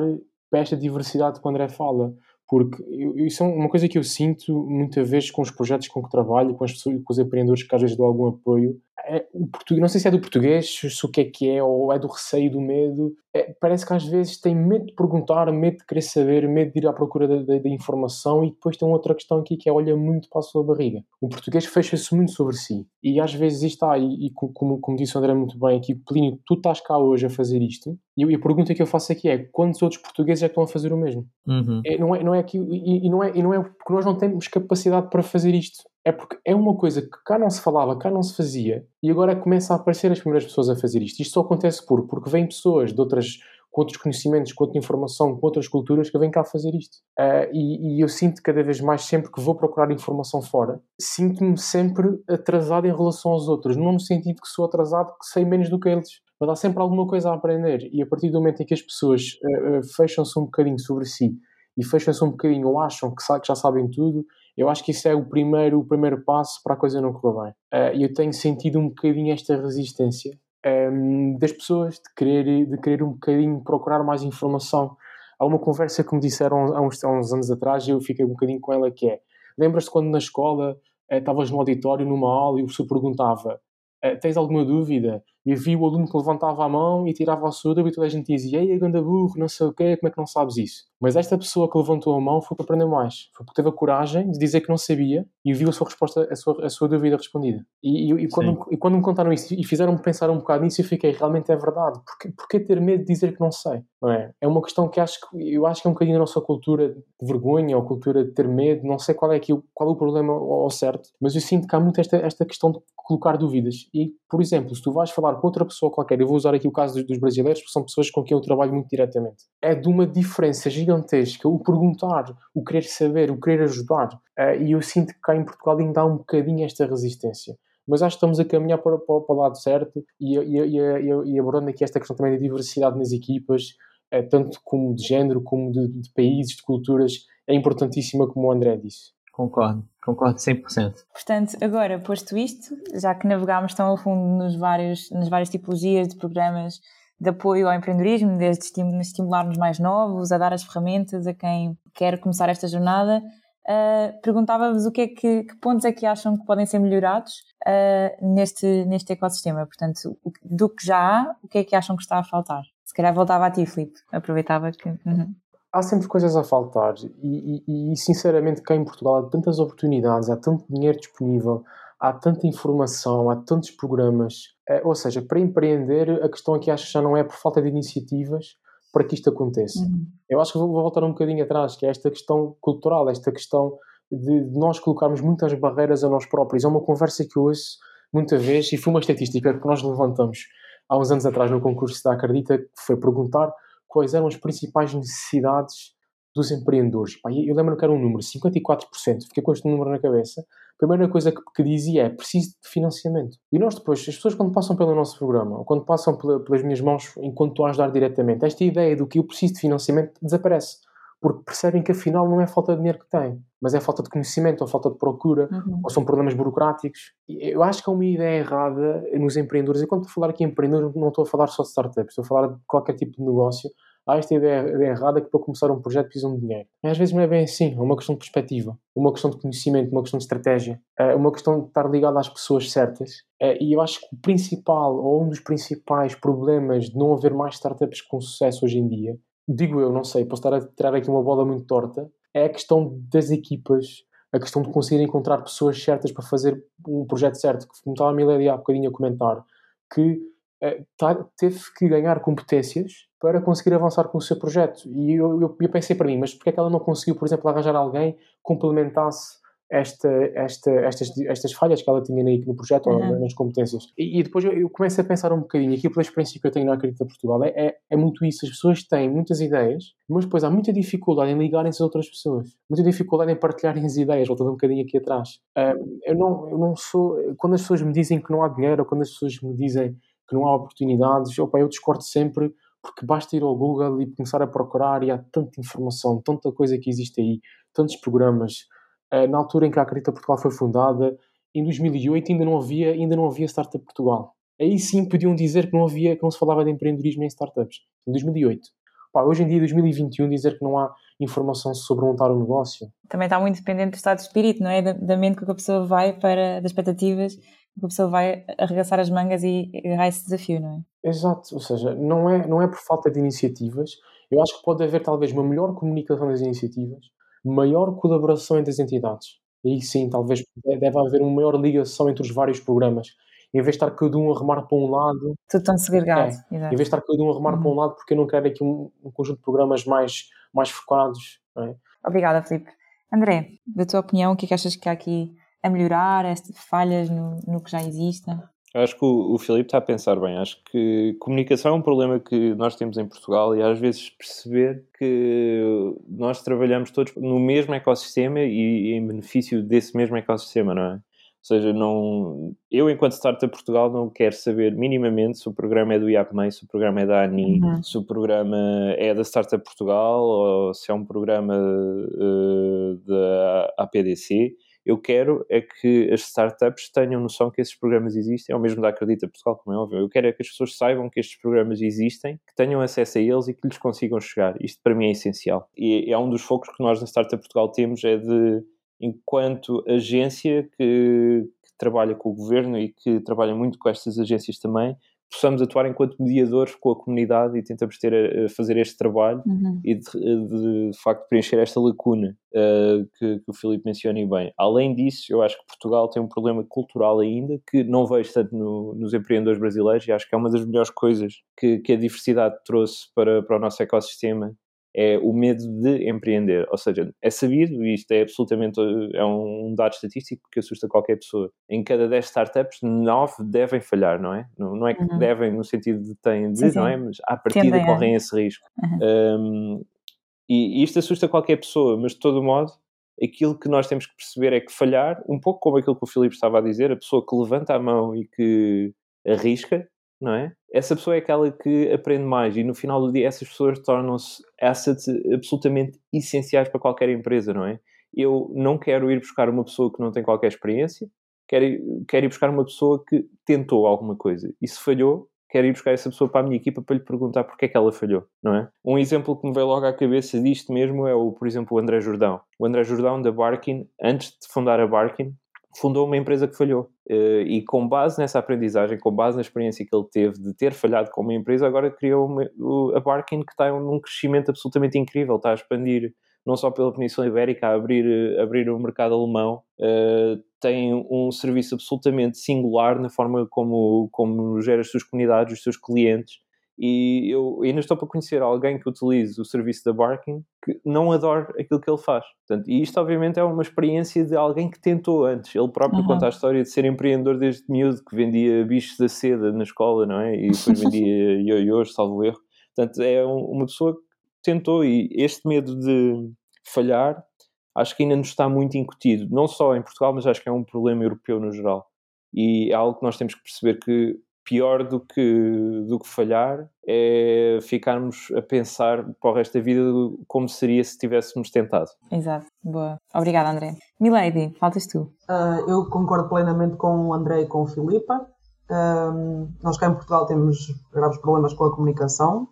para esta diversidade que o André fala. Porque isso é uma coisa que eu sinto muitas vezes com os projetos com que trabalho, com, as pessoas, com os empreendedores que às vezes dou algum apoio. É, o português, não sei se é do português, se o que é que é, ou é do receio, do medo. É, parece que às vezes tem medo de perguntar, medo de querer saber, medo de ir à procura da, informação. E depois tem outra questão aqui que é olha muito para a sua barriga. O português fecha-se muito sobre si. E às vezes está, e, e como, como disse o André muito bem aqui, Plínio, tu estás cá hoje a fazer isto. E, e a pergunta que eu faço aqui é: quantos outros portugueses é que estão a fazer o mesmo? Uhum. É, não, é, não é que, e, e, não é, e não é porque nós não temos capacidade para fazer isto. É porque é uma coisa que cá não se falava, cá não se fazia, e agora começa a aparecer as primeiras pessoas a fazer isto. Isto só acontece por, porque vêm pessoas de outras, com outros conhecimentos, com outra informação, com outras culturas que vêm cá fazer isto. Uh, e, e, eu sinto cada vez mais, sempre que vou procurar informação fora, sinto-me sempre atrasado em relação aos outros. Não no sentido que sou atrasado, que sei menos do que eles. Mas há sempre alguma coisa a aprender. E a partir do momento em que as pessoas uh, uh, fecham-se um bocadinho sobre si e fecham-se um bocadinho ou acham que, que já sabem tudo, eu acho que isso é o primeiro, o primeiro passo para a coisa não correr bem. Uh, eu tenho sentido um bocadinho esta resistência um, ehm, das pessoas de querer, de querer um bocadinho procurar mais informação. Há uma conversa que me disseram há uns, há uns anos atrás e eu fiquei um bocadinho com ela que é lembras-te quando na escola uh, estavas no auditório numa aula e o professor perguntava uh, tens alguma dúvida? E vi o aluno que levantava a mão e tirava a sua dúvida e toda a gente dizia ei, ganda burro, não sei o quê, como é que não sabes isso? Mas esta pessoa que levantou a mão foi para aprender mais. Foi porque teve a coragem de dizer que não sabia e viu a sua resposta, a sua, a sua dúvida respondida. E, e, e quando, e quando me contaram isso e fizeram-me pensar um bocado nisso, eu fiquei, realmente é verdade. Porquê, porquê ter medo de dizer que não sei? Não é? é uma questão que acho que, eu acho que é um bocadinho a nossa cultura de vergonha ou cultura de ter medo. Não sei qual é, aqui, qual é o problema ao certo, mas eu sinto que há muito esta, esta questão de colocar dúvidas. E, por exemplo, se tu vais falar com outra pessoa qualquer, eu vou usar aqui o caso dos, brasileiros, porque são pessoas com quem eu trabalho muito diretamente, é de uma diferença gigantesca o perguntar, o querer saber, o querer ajudar. Uh, e eu sinto que cá em Portugal ainda há um bocadinho esta resistência. Mas acho que estamos a caminhar para, para, para o lado certo e, e, e, e, abordando aqui esta questão também da diversidade nas equipas, uh, tanto como de género, como de, de países, de culturas, é importantíssima, como o André disse. Concordo, concordo 100%. Portanto, agora, posto isto, já que navegámos tão a fundo nos vários, nas várias tipologias de programas de apoio ao empreendedorismo, desde estimular-nos mais novos, a dar as ferramentas a quem quer começar esta jornada, uh, perguntava-vos o que é que, que, pontos é que acham que podem ser melhorados uh, neste, neste ecossistema. Portanto, do que já há, o que é que acham que está a faltar? Se calhar voltava a ti, Filipe. Aproveitava que. Uhum há sempre coisas a faltar e, e, e, sinceramente cá em Portugal há tantas oportunidades, há tanto dinheiro disponível, há tanta informação, há tantos programas. É, ou seja, para empreender, a questão aqui acho que já não é por falta de iniciativas para que isto aconteça. Uhum. Eu acho que vou, vou, voltar um bocadinho atrás, que é esta questão cultural, esta questão de, de nós colocarmos muitas barreiras a nós próprios. É uma conversa que eu ouço muita vez e foi uma estatística que nós levantamos há uns anos atrás no concurso da Acredita, que foi perguntar quais eram as principais necessidades dos empreendedores. Pá, eu lembro que era um número, 54%, fiquei com este número na cabeça. A primeira coisa que, que, dizia é preciso de financiamento. E nós depois, as pessoas quando passam pelo nosso programa, ou quando passam pela, pelas minhas mãos enquanto estou a ajudar diretamente, esta ideia do que eu preciso de financiamento desaparece. Porque percebem que afinal não é falta de dinheiro que têm, mas é falta de conhecimento, ou falta de procura, uhum. ou são problemas burocráticos. Eu acho que é uma ideia errada nos empreendedores. E quando estou a falar aqui em empreendedores, não estou a falar só de startups, estou a falar de qualquer tipo de negócio há esta ideia, ideia errada que para começar um projeto precisam de dinheiro. Às vezes não é bem assim, é uma questão de perspectiva, uma questão de conhecimento, uma questão de estratégia, é uma questão de estar ligado às pessoas certas. É, e eu acho que o principal, ou um dos principais problemas de não haver mais startups com sucesso hoje em dia, digo eu, não sei, posso estar a tirar aqui uma bola muito torta, é a questão das equipas, a questão de conseguir encontrar pessoas certas para fazer um projeto certo, como estava a Milédia há bocadinho a comentar, que é, teve que ganhar competências para conseguir avançar com o seu projeto. E eu, eu, eu pensei para mim, mas porquê é que ela não conseguiu, por exemplo, arranjar alguém que complementasse esta, esta, estas, estas falhas que ela tinha no projeto uhum. ou nas competências. E, e depois eu, eu, começo a pensar um bocadinho, aqui pela experiência que eu tenho na Acredita Portugal, é, é, é, muito isso. As pessoas têm muitas ideias, mas depois há muita dificuldade em ligarem-se a outras pessoas, muita dificuldade em partilharem as ideias, voltando um bocadinho aqui atrás. Uh, eu, não, eu não sou. Quando as pessoas me dizem que não há dinheiro, ou quando as pessoas me dizem que não há oportunidades, opa, eu discordo sempre porque basta ir ao Google e começar a procurar e há tanta informação, tanta coisa que existe aí, tantos programas. Uh, na altura em que a Acredita Portugal foi fundada, em 2008 ainda não havia, ainda não havia Startup Portugal. Aí sim podiam dizer que não havia, que não se falava de empreendedorismo em startups. Em 2008. Pá, hoje em dia, 2021, dizer que não há informação sobre montar um negócio. Também está muito dependente do estado de espírito, não é? Da, da mente que a pessoa vai para, das expectativas a pessoa vai arregaçar as mangas e agarrar esse desafio, não é? Exato, ou seja, não é, não é por falta de iniciativas. Eu acho que pode haver talvez uma melhor comunicação das iniciativas, maior colaboração entre as entidades. Aí sim, talvez deve haver uma maior ligação entre os vários programas. Em vez de estar cada um a remar para um lado. Tudo tão segregado. É, em vez de estar cada um a remar uhum. para um lado, porque eu não quero aqui um, um conjunto de programas mais, mais focados. É? Obrigada, Filipe. André, da tua opinião, o que é que achas que há aqui a melhorar, estas falhas no, no que já existe? Acho que o, o Filipe está a pensar bem. Acho que comunicação é um problema que nós temos em Portugal e às vezes perceber que nós trabalhamos todos no mesmo ecossistema e, e em benefício desse mesmo ecossistema, não é? Ou seja, não, eu, enquanto Startup Portugal, não quero saber minimamente se o programa é do IAPMEI, se o programa é da ANI, uhum. se o programa é da Startup Portugal ou se é um programa uh, da APDC eu quero é que as startups tenham noção que esses programas existem, é o mesmo da Acredita Portugal, como é óbvio. Eu quero é que as pessoas saibam que estes programas existem, que tenham acesso a eles e que lhes consigam chegar. Isto para mim é essencial. E é um dos focos que nós na Startup Portugal temos, é de, enquanto agência que, que trabalha com o governo e que trabalha muito com estas agências também, possamos atuar enquanto mediadores com a comunidade e tentamos ter a, a fazer este trabalho uhum. e de, de, de, facto preencher esta lacuna uh, que, que, o Filipe menciona bem. Além disso, eu acho que Portugal tem um problema cultural ainda que não vejo tanto no, nos empreendedores brasileiros e acho que é uma das melhores coisas que, que a diversidade trouxe para, para o nosso ecossistema é o medo de empreender. Ou seja, é sabido, e isto é absolutamente é um dado estatístico que assusta qualquer pessoa. Em cada 10 startups, 9 devem falhar, não é? Não, não é que uhum. devem no sentido de têm de, sim, sim. não é? Mas à partida Tendem correm esse risco. Uhum. Um, e, e isto assusta qualquer pessoa, mas de todo modo, aquilo que nós temos que perceber é que falhar, um pouco como aquilo que o Filipe estava a dizer, a pessoa que levanta a mão e que arrisca, não é? Essa pessoa é aquela que aprende mais e no final do dia essas pessoas tornam-se assets absolutamente essenciais para qualquer empresa, não é? Eu não quero ir buscar uma pessoa que não tem qualquer experiência, quero, quero ir buscar uma pessoa que tentou alguma coisa e se falhou, quero ir buscar essa pessoa para a minha equipa para lhe perguntar porque é que ela falhou, não é? Um exemplo que me veio logo à cabeça disto mesmo é, o, por exemplo, o André Jordão. O André Jordão da Barkin, antes de fundar a Barkin, fundou uma empresa que falhou. Uh, e com base nessa aprendizagem, com base na experiência que ele teve de ter falhado com uma empresa, agora criou uma, a Barkin que está num crescimento absolutamente incrível, está a expandir não só pela Península Ibérica, a abrir, eh, abrir o mercado alemão, uh, tem um serviço absolutamente singular na forma como, como gera as suas comunidades, os seus clientes, e eu ainda estou para conhecer alguém que utilize o serviço da Barking que não adora aquilo que ele faz. Portanto, e isto, obviamente, é uma experiência de alguém que tentou antes. Ele próprio uhum. conta a história de ser empreendedor desde miúdo, que vendia bichos da seda na escola, não é? E depois vendia ioiôs, salvo erro. Portanto, é uma pessoa que tentou e este medo de falhar acho que ainda nos está muito incutido, não só em Portugal, mas acho que é um problema europeu no geral. E é algo que nós temos que perceber que pior do que, do que falhar é ficarmos a pensar para o resto da vida como seria se tivéssemos tentado. Exato, boa. Obrigada, André. Milady, faltas tu. Uh, eu concordo plenamente com o André e com o Filipa. Uh, nós cá em Portugal temos graves problemas com a comunicação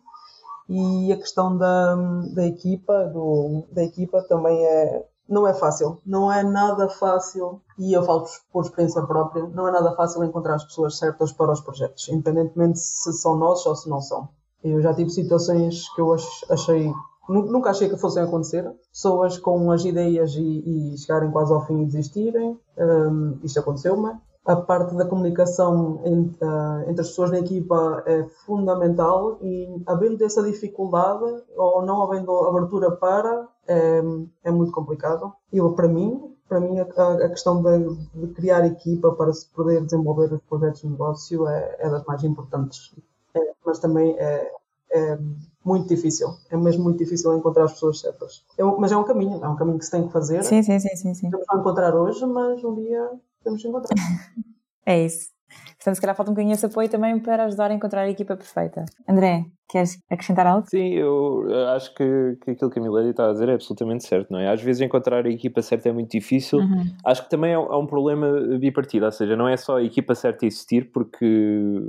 e a questão da, da equipa do, da equipa também é não é fácil, não é nada fácil, e eu falo por experiência própria, não é nada fácil encontrar as pessoas certas para os projetos, independentemente se são nossos ou se não são. Eu já tive situações que eu achei, nunca achei que fossem acontecer, pessoas com as ideias e, e chegarem quase ao fim e desistirem, um, isto aconteceu-me, a parte da comunicação entre, uh, entre, as pessoas na equipa é fundamental e havendo essa dificuldade ou não havendo abertura para é, é muito complicado. Eu, para mim, para mim, a, a questão de, de, criar equipa para se poder desenvolver os projetos de negócio é, é das mais importantes. É, mas também é, é, muito difícil. É mesmo muito difícil encontrar as pessoas certas. É um, mas é um caminho, é um caminho que se tem que fazer. Sim, sim, sim. sim, sim. Temos que encontrar hoje, mas um dia temos que encontrar. é isso. Portanto, se calhar falta um bocadinho esse apoio também para ajudar a encontrar a equipa perfeita. André, queres acrescentar algo? Sim, eu acho que, que aquilo que a Milady está a dizer é absolutamente certo, não é? Às vezes encontrar a equipa certa é muito difícil. Uhum. Acho que também há um problema bipartido, ou seja, não é só a equipa certa existir, porque,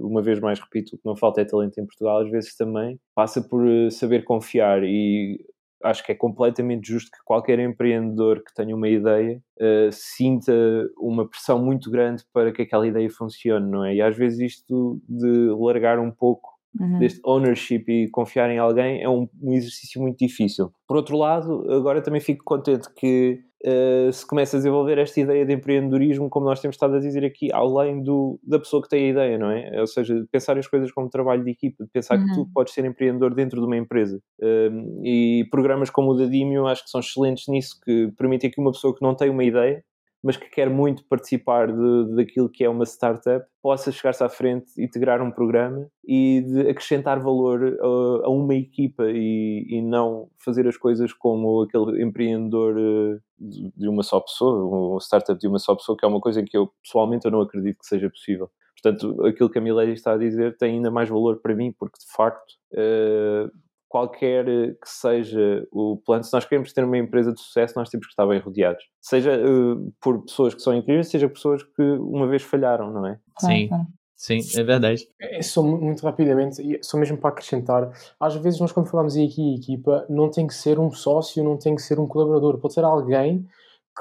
uma vez mais repito, o que não falta é talento em Portugal, às vezes também passa por eh, saber confiar e acho que é completamente justo que qualquer empreendedor que tenha uma ideia uh, sinta uma pressão muito grande para que aquela ideia funcione, não é? E às vezes isto de largar um pouco uhum. deste ownership e confiar em alguém é um, um, exercício muito difícil. Por outro lado, agora também fico contente que uh, se começa a desenvolver esta ideia de empreendedorismo, como nós temos estado a dizer aqui, além do, da pessoa que tem a ideia, não é? Ou seja, pensar as coisas como trabalho de equipa, pensar uhum. que tu podes ser empreendedor dentro de uma empresa. Uh, e programas como o da Dimio acho que são excelentes nisso, que permitem que uma pessoa que não tem uma ideia mas que quer muito participar de, daquilo que é uma startup, possa chegar-se à frente, integrar um programa e de acrescentar valor a, a uma equipa e, e, não fazer as coisas como aquele empreendedor eh, de, de uma só pessoa, um startup de uma só pessoa, que é uma coisa em que eu pessoalmente eu não acredito que seja possível. Portanto, aquilo que a Milady está a dizer tem ainda mais valor para mim, porque de facto uh, qualquer que seja o plano, se nós queremos ter uma empresa de sucesso, nós temos que estar bem rodeados. Seja uh, por pessoas que são incríveis, seja pessoas que uma vez falharam, não é? Sim. Sim, é verdade. É, só muito rapidamente, só mesmo para acrescentar, às vezes nós quando falamos aqui equipa, não tem que ser um sócio, não tem que ser um colaborador, pode ser alguém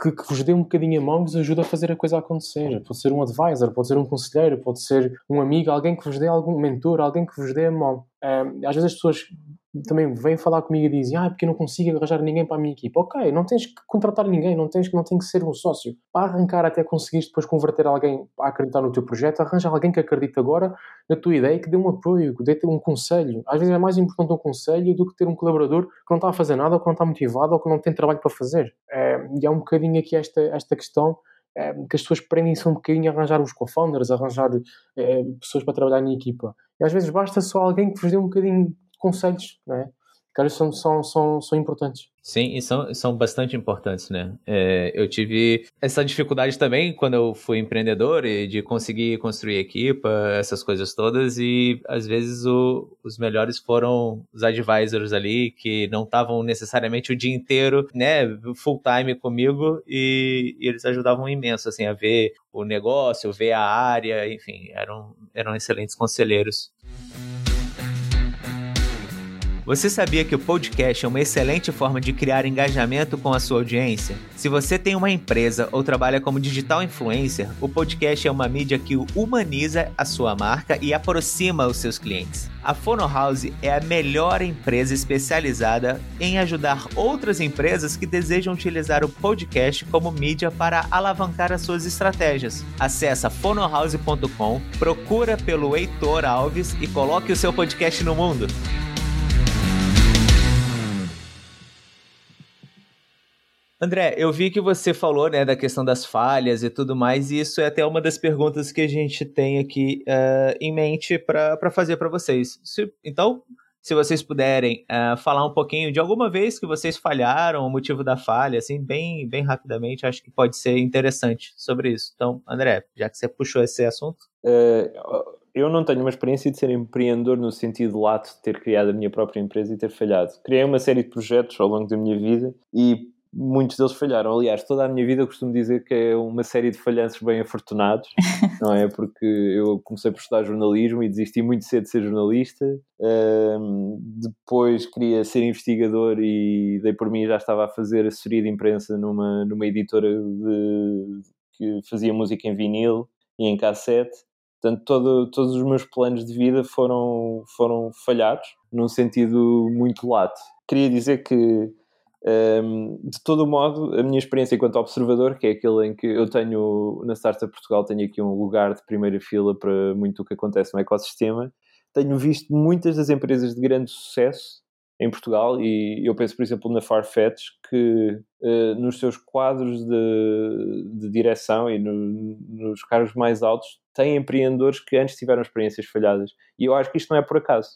que, que, vos dê um bocadinho a mão e vos ajude a fazer a coisa acontecer. Pode ser um advisor, pode ser um conselheiro, pode ser um amigo, alguém que vos dê algum mentor, alguém que vos dê a mão. Um, às vezes as pessoas também vêm falar comigo e dizem, ah, porque eu não consigo arranjar ninguém para a minha equipa. Ok, não tens que contratar ninguém, não tens, não tem que ser um sócio. Para arrancar até conseguires depois converter alguém a acreditar no teu projeto, arranja alguém que acredite agora na tua ideia e que dê um apoio, que dê um conselho. Às vezes é mais importante um conselho do que ter um colaborador que não está a fazer nada, ou que não está motivado, ou que não tem trabalho para fazer. É, e há um bocadinho aqui esta, esta questão é, que as pessoas prendem-se um bocadinho a arranjar os co-founders, arranjar é, pessoas para trabalhar na equipa. E às vezes basta só alguém que vos dê um bocadinho conselhos, não é? Que são, são, são, são importantes. Sim, e são, são bastante importantes, né? É, eu tive essa dificuldade também quando eu fui empreendedor e de conseguir construir equipa, essas coisas todas, e às vezes o, os melhores foram os advisors ali, que não estavam necessariamente o dia inteiro, né, full time comigo, e, e, eles ajudavam imenso, assim, a ver o negócio, ver a área, enfim, eram, eram excelentes conselheiros. Você sabia que o podcast é uma excelente forma de criar engajamento com a sua audiência? Se você tem uma empresa ou trabalha como digital influencer, o podcast é uma mídia que humaniza a sua marca e aproxima os seus clientes. A Fono House é a melhor empresa especializada em ajudar outras empresas que desejam utilizar o podcast como mídia para alavancar as suas estratégias. Acesse fonohouse.com, procura pelo Heitor Alves e coloque o seu podcast no mundo. André, eu vi que você falou né, da questão das falhas e tudo mais, e isso é até uma das perguntas que a gente tem aqui uh, em mente para fazer para vocês. Se, então, se vocês puderem uh, falar um pouquinho de alguma vez que vocês falharam, o motivo da falha, assim, bem, bem rapidamente, acho que pode ser interessante sobre isso. Então, André, já que você puxou esse assunto. Uh, eu não tenho uma experiência de ser empreendedor no sentido lato de ter criado a minha própria empresa e ter falhado. Criei uma série de projetos ao longo da minha vida e muitos deles falharam. Aliás, toda a minha vida eu costumo dizer que é uma série de falhanços bem afortunados, não é? Porque eu comecei por estudar jornalismo e desisti muito cedo de ser jornalista. Um, depois queria ser investigador e dei por mim já estava a fazer assessoria de imprensa numa, numa editora de, que fazia música em vinil e em cassete. Portanto, todo, todos os meus planos de vida foram, foram falhados, num sentido muito lato. Queria dizer que um, de todo modo, a minha experiência enquanto observador, que é aquele em que eu tenho na Startup Portugal, tenho aqui um lugar de primeira fila para muito o que acontece no ecossistema, tenho visto muitas das empresas de grande sucesso em Portugal e eu penso, por exemplo, na Farfetch que uh, nos seus quadros de, de direção e no, nos cargos mais altos tem empreendedores que antes tiveram experiências falhadas. E eu acho que isto não é por acaso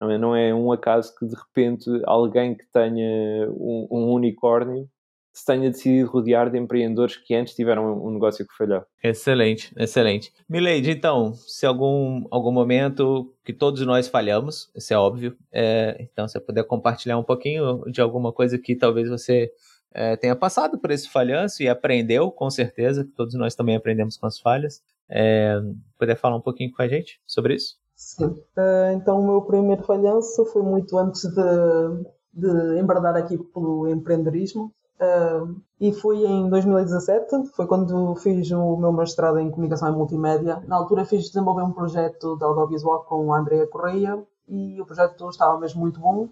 não é, não é um acaso que de repente alguém que tenha um, um unicórnio se tenha decidido rodear de empreendedores que antes tiveram um negócio que falhou. Excelente, excelente. Milady, então, se algum, algum momento que todos nós falhamos, isso é óbvio, é, então se você puder compartilhar um pouquinho de alguma coisa que talvez você é, tenha passado por esse falhanço e aprendeu, com certeza, que todos nós também aprendemos com as falhas, é, puder falar um pouquinho com a gente sobre isso? Sim. Uh, então, o meu primeiro falhanço foi muito antes de, de embradar aqui pelo empreendedorismo. Uh, e foi em 2017, foi quando fiz o meu mestrado em Comunicação e Multimédia. Na altura fiz desenvolver um projeto de audiovisual com a Andrea Correia e o projeto estava mesmo muito bom.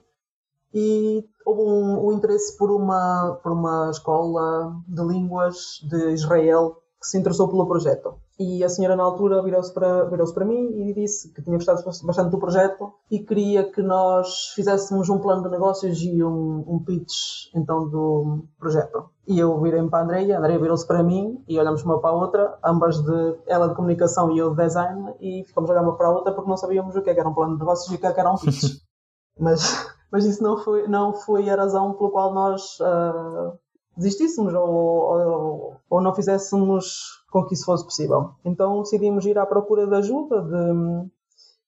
E houve um, um interesse por uma, por uma escola de línguas de Israel que se interessou pelo projeto. E a senhora, na altura, virou-se para, virou para mim e disse que tinha gostado bastante do projeto e queria que nós fizéssemos um plano de negócios e um, um pitch, então, do projeto. E eu virei-me para a Andrea, a Andrea virou-se para mim e olhamos uma para a outra, ambas de, ela de comunicação e eu de design, e ficamos a olhar uma para a outra porque não sabíamos o que, é que era um plano de negócios e o que, é que era um pitch. mas, mas isso não foi, não foi a razão pela qual nós uh, desistíssemos ou, ou, ou não fizéssemos com que isso fosse possível. Então decidimos ir à procura de ajuda de,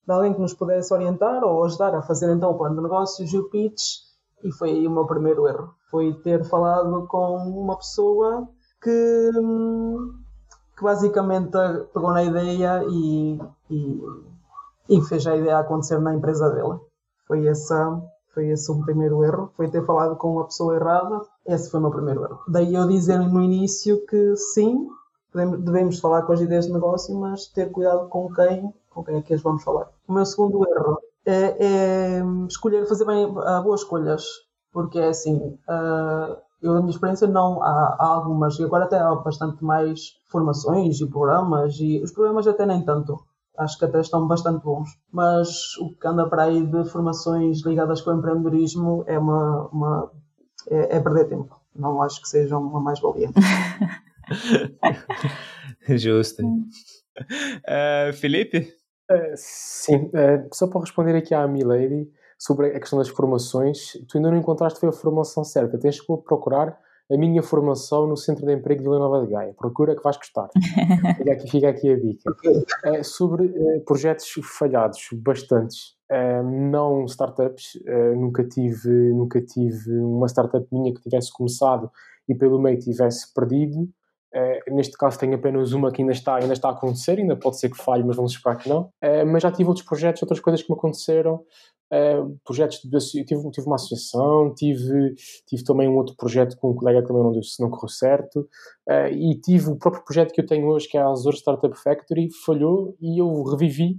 de alguém que nos pudesse orientar ou ajudar a fazer então o plano de negócios e o pitch e foi aí o meu primeiro erro. Foi ter falado com uma pessoa que, que basicamente pegou na ideia e, e, e fez a ideia acontecer na empresa dele. Foi essa foi esse o primeiro erro, foi ter falado com uma pessoa errada. Esse foi o meu primeiro erro. Daí eu dizer no início que sim, devemos falar com as ideias de negócio, mas ter cuidado com quem, com quem é que as vamos falar. O meu segundo erro é, é escolher, fazer bem uh, boas escolhas, porque é assim, uh, eu da minha experiência não há, há, algumas, e agora até há bastante mais formações e programas, e os programas até nem tanto, acho que até estão bastante bons, mas o que anda para aí de formações ligadas com o empreendedorismo é uma, uma é, é perder tempo, não acho que seja uma mais-valia. Justo. Uh, Felipe? Uh, sim, uh, só para responder aqui à Milady sobre a questão das formações, tu ainda não encontraste foi a formação certa. Tens que procurar a minha formação no Centro de Emprego de Vila Nova de Gaia. Procura que vais gostar. fica, aqui, fica aqui a dica. Uh, sobre uh, projetos falhados, bastantes. Uh, não startups, nunca tive nunca tive uma startup minha que tivesse começado e pelo meio tivesse perdido. Uh, neste caso tenho apenas uma que ainda está, ainda está a acontecer, ainda pode ser que falhe, mas vamos esperar que não. Uh, mas já tive outros projetos, outras coisas que me aconteceram. Uh, projetos de, tive, tive uma associação, tive, tive também um outro projeto com um colega que também não, deu, não correu certo. e tive o próprio projeto que eu tenho hoje, que é a Azure Startup Factory, falhou e eu revivi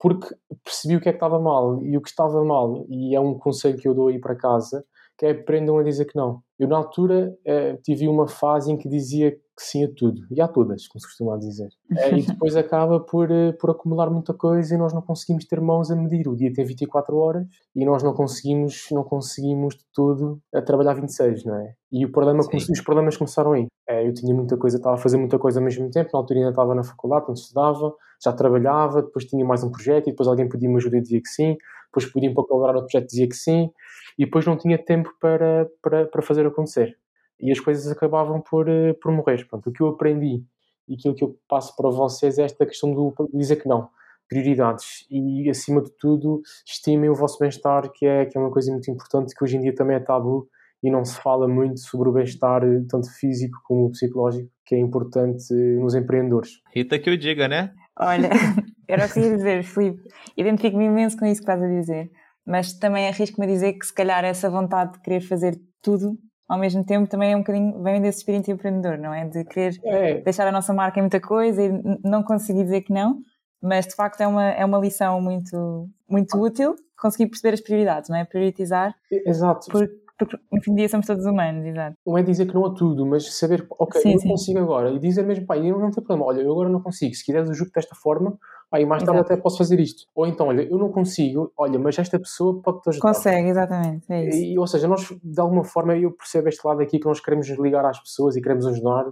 porque percebi o que é que estava mal. E o que estava mal, e é um conselho que eu dou aí para casa, que é aprendam a dizer que não. Eu, na altura, tive uma fase em que dizia que sim a tudo, e a todas, como se costuma dizer. É, e depois acaba por, eh, por acumular muita coisa e nós não conseguimos ter mãos a medir. O dia tem 24 horas e nós não conseguimos, não conseguimos de tudo a trabalhar 26, não é? E o problema, os problemas começaram aí. É, eu tinha muita coisa, estava a fazer muita coisa ao mesmo tempo, na altura ainda estava na faculdade, quando estudava, já trabalhava, depois tinha mais um projeto e depois alguém pedia-me ajuda e dizia que sim, depois pedia-me para colaborar no projeto e dizia que sim, e depois não tinha tempo para, para, para fazer acontecer e as coisas acabavam por, eh, por morrer. Pronto, o que eu aprendi e aquilo que eu passo para vocês é esta questão do dizer que não, prioridades e acima de tudo estimem o vosso bem-estar que é, que é uma coisa muito importante que hoje em dia também é tabu e não se fala muito sobre o bem-estar eh, tanto físico como psicológico que é importante eh, nos empreendedores. Rita que eu diga, né? Olha, era o que eu ia dizer, Filipe, identifico-me imenso com isso que estás a dizer, mas também arrisco-me a dizer que se calhar essa vontade de querer fazer tudo ao mesmo tempo também é um bocadinho, vem desse espírito empreendedor, não é? De querer é. deixar a nossa marca em muita coisa e não conseguir dizer que não, mas de facto é uma, é uma lição muito, muito útil conseguir perceber as prioridades, não é? Prioritizar. Exato. Porque Porque, enfim, dia somos todos humanos, exato. Não é dizer que não a tudo, mas saber, ok, Sim, eu sim. consigo agora. E dizer mesmo, pá, eu não tenho problema, olha, eu agora não consigo. Se quiseres o jogo desta forma, e mais tarde Exato. até posso fazer isto. Ou então, olha, eu não consigo, olha, mas esta pessoa pode-te ajudar. Consegue, exatamente. É isso. E, ou seja, nós, de alguma forma, eu percebo este lado aqui que nós queremos nos ligar às pessoas e queremos ajudar.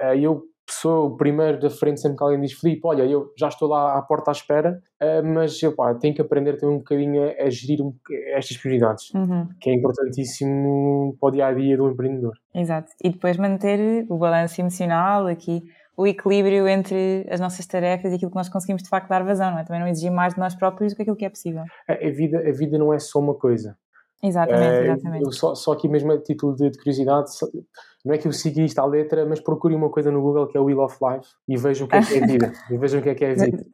Eh, E eu sou o primeiro da frente sempre que alguém diz, Filipe, olha, eu já estou lá à porta à espera, eh, mas eu pá, tenho que aprender também um bocadinho a, a gerir um, estas prioridades, Uhum, que é importantíssimo para o dia a dia do empreendedor. exato. E depois manter o balanço emocional aqui, o equilíbrio entre as nossas tarefas e aquilo que nós conseguimos de facto dar vazão, não é? Também não exigir mais de nós próprios do que aquilo que é possível. A, a vida, a vida não é só uma coisa. Exatamente, Eh, exatamente. só, só aqui mesmo a título de, de curiosidade, só- não é que eu siga isto à letra, mas procure uma coisa no Google que é o Wheel of Life e vejam o que é que é a vida. e vejam o que é que é vida.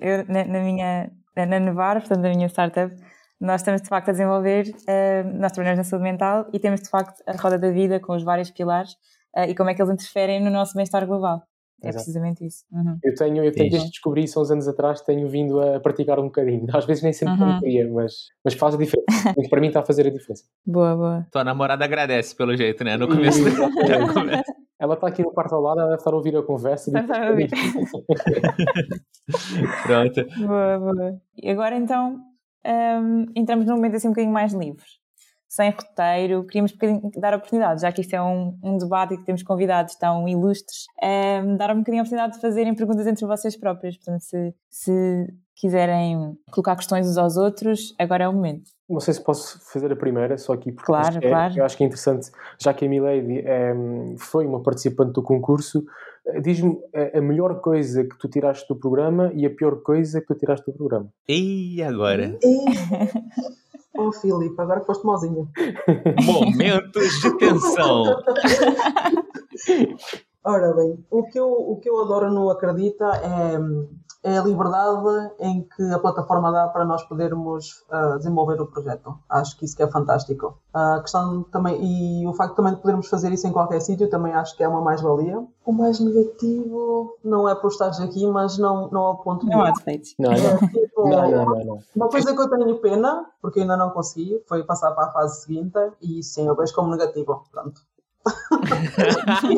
Eu, na, na minha, na Nevar, portanto, na minha startup, nós estamos de facto a desenvolver, eh, nós trabalhamos na saúde mental e temos de facto a roda da vida com os vários pilares eh, e como é que eles interferem no nosso bem-estar global. É Exato. precisamente isso. Uhum. Eu tenho, eu tenho desde que descobri isso há uns anos atrás, tenho vindo a praticar um bocadinho. Às vezes nem sempre como Uhum. queria, mas, mas faz a diferença. Mas para mim está a fazer a diferença. Boa, boa. Tua namorada agradece, pelo jeito, né? No começo da conversa. Ela está aqui no quarto ao lado, ela deve estar a ouvir a conversa. Deve estar a ouvir. Pronto. Boa, boa. E agora então hum, entramos num momento assim um bocadinho mais livre, sem roteiro. Queríamos um dar oportunidade, já que isto é um, um debate e que temos convidados tão ilustres, hum, dar um bocadinho a oportunidade de fazerem perguntas entre vocês próprios. Portanto, se, se quiserem colocar questões uns aos outros, agora é o momento. Não sei se posso fazer a primeira, só aqui porque Claro, é- claro. eu acho que é interessante, já que a Milady ehm, foi uma participante do concurso, eh, diz-me a, a melhor coisa que tu tiraste do programa e a pior coisa que tu tiraste do programa. E agora? E... Oh, Filipe, agora foste mozinha. Momentos de tensão. Ora bem, o que eu, o que eu adoro no Acredita é, é a liberdade em que a plataforma dá para nós podermos ah, desenvolver o projeto. Acho que isso que é fantástico. A questão também, e o facto também de podermos fazer isso em qualquer sítio também acho que é uma mais-valia. O mais negativo não é por estares aqui, mas não, não ao ponto Não há de. defeitos. Não, É, não, tipo, não, não, não, não. Uma coisa que eu tenho pena, porque ainda não consegui, foi passar para a fase seguinte e sim, eu vejo como negativo. Pronto.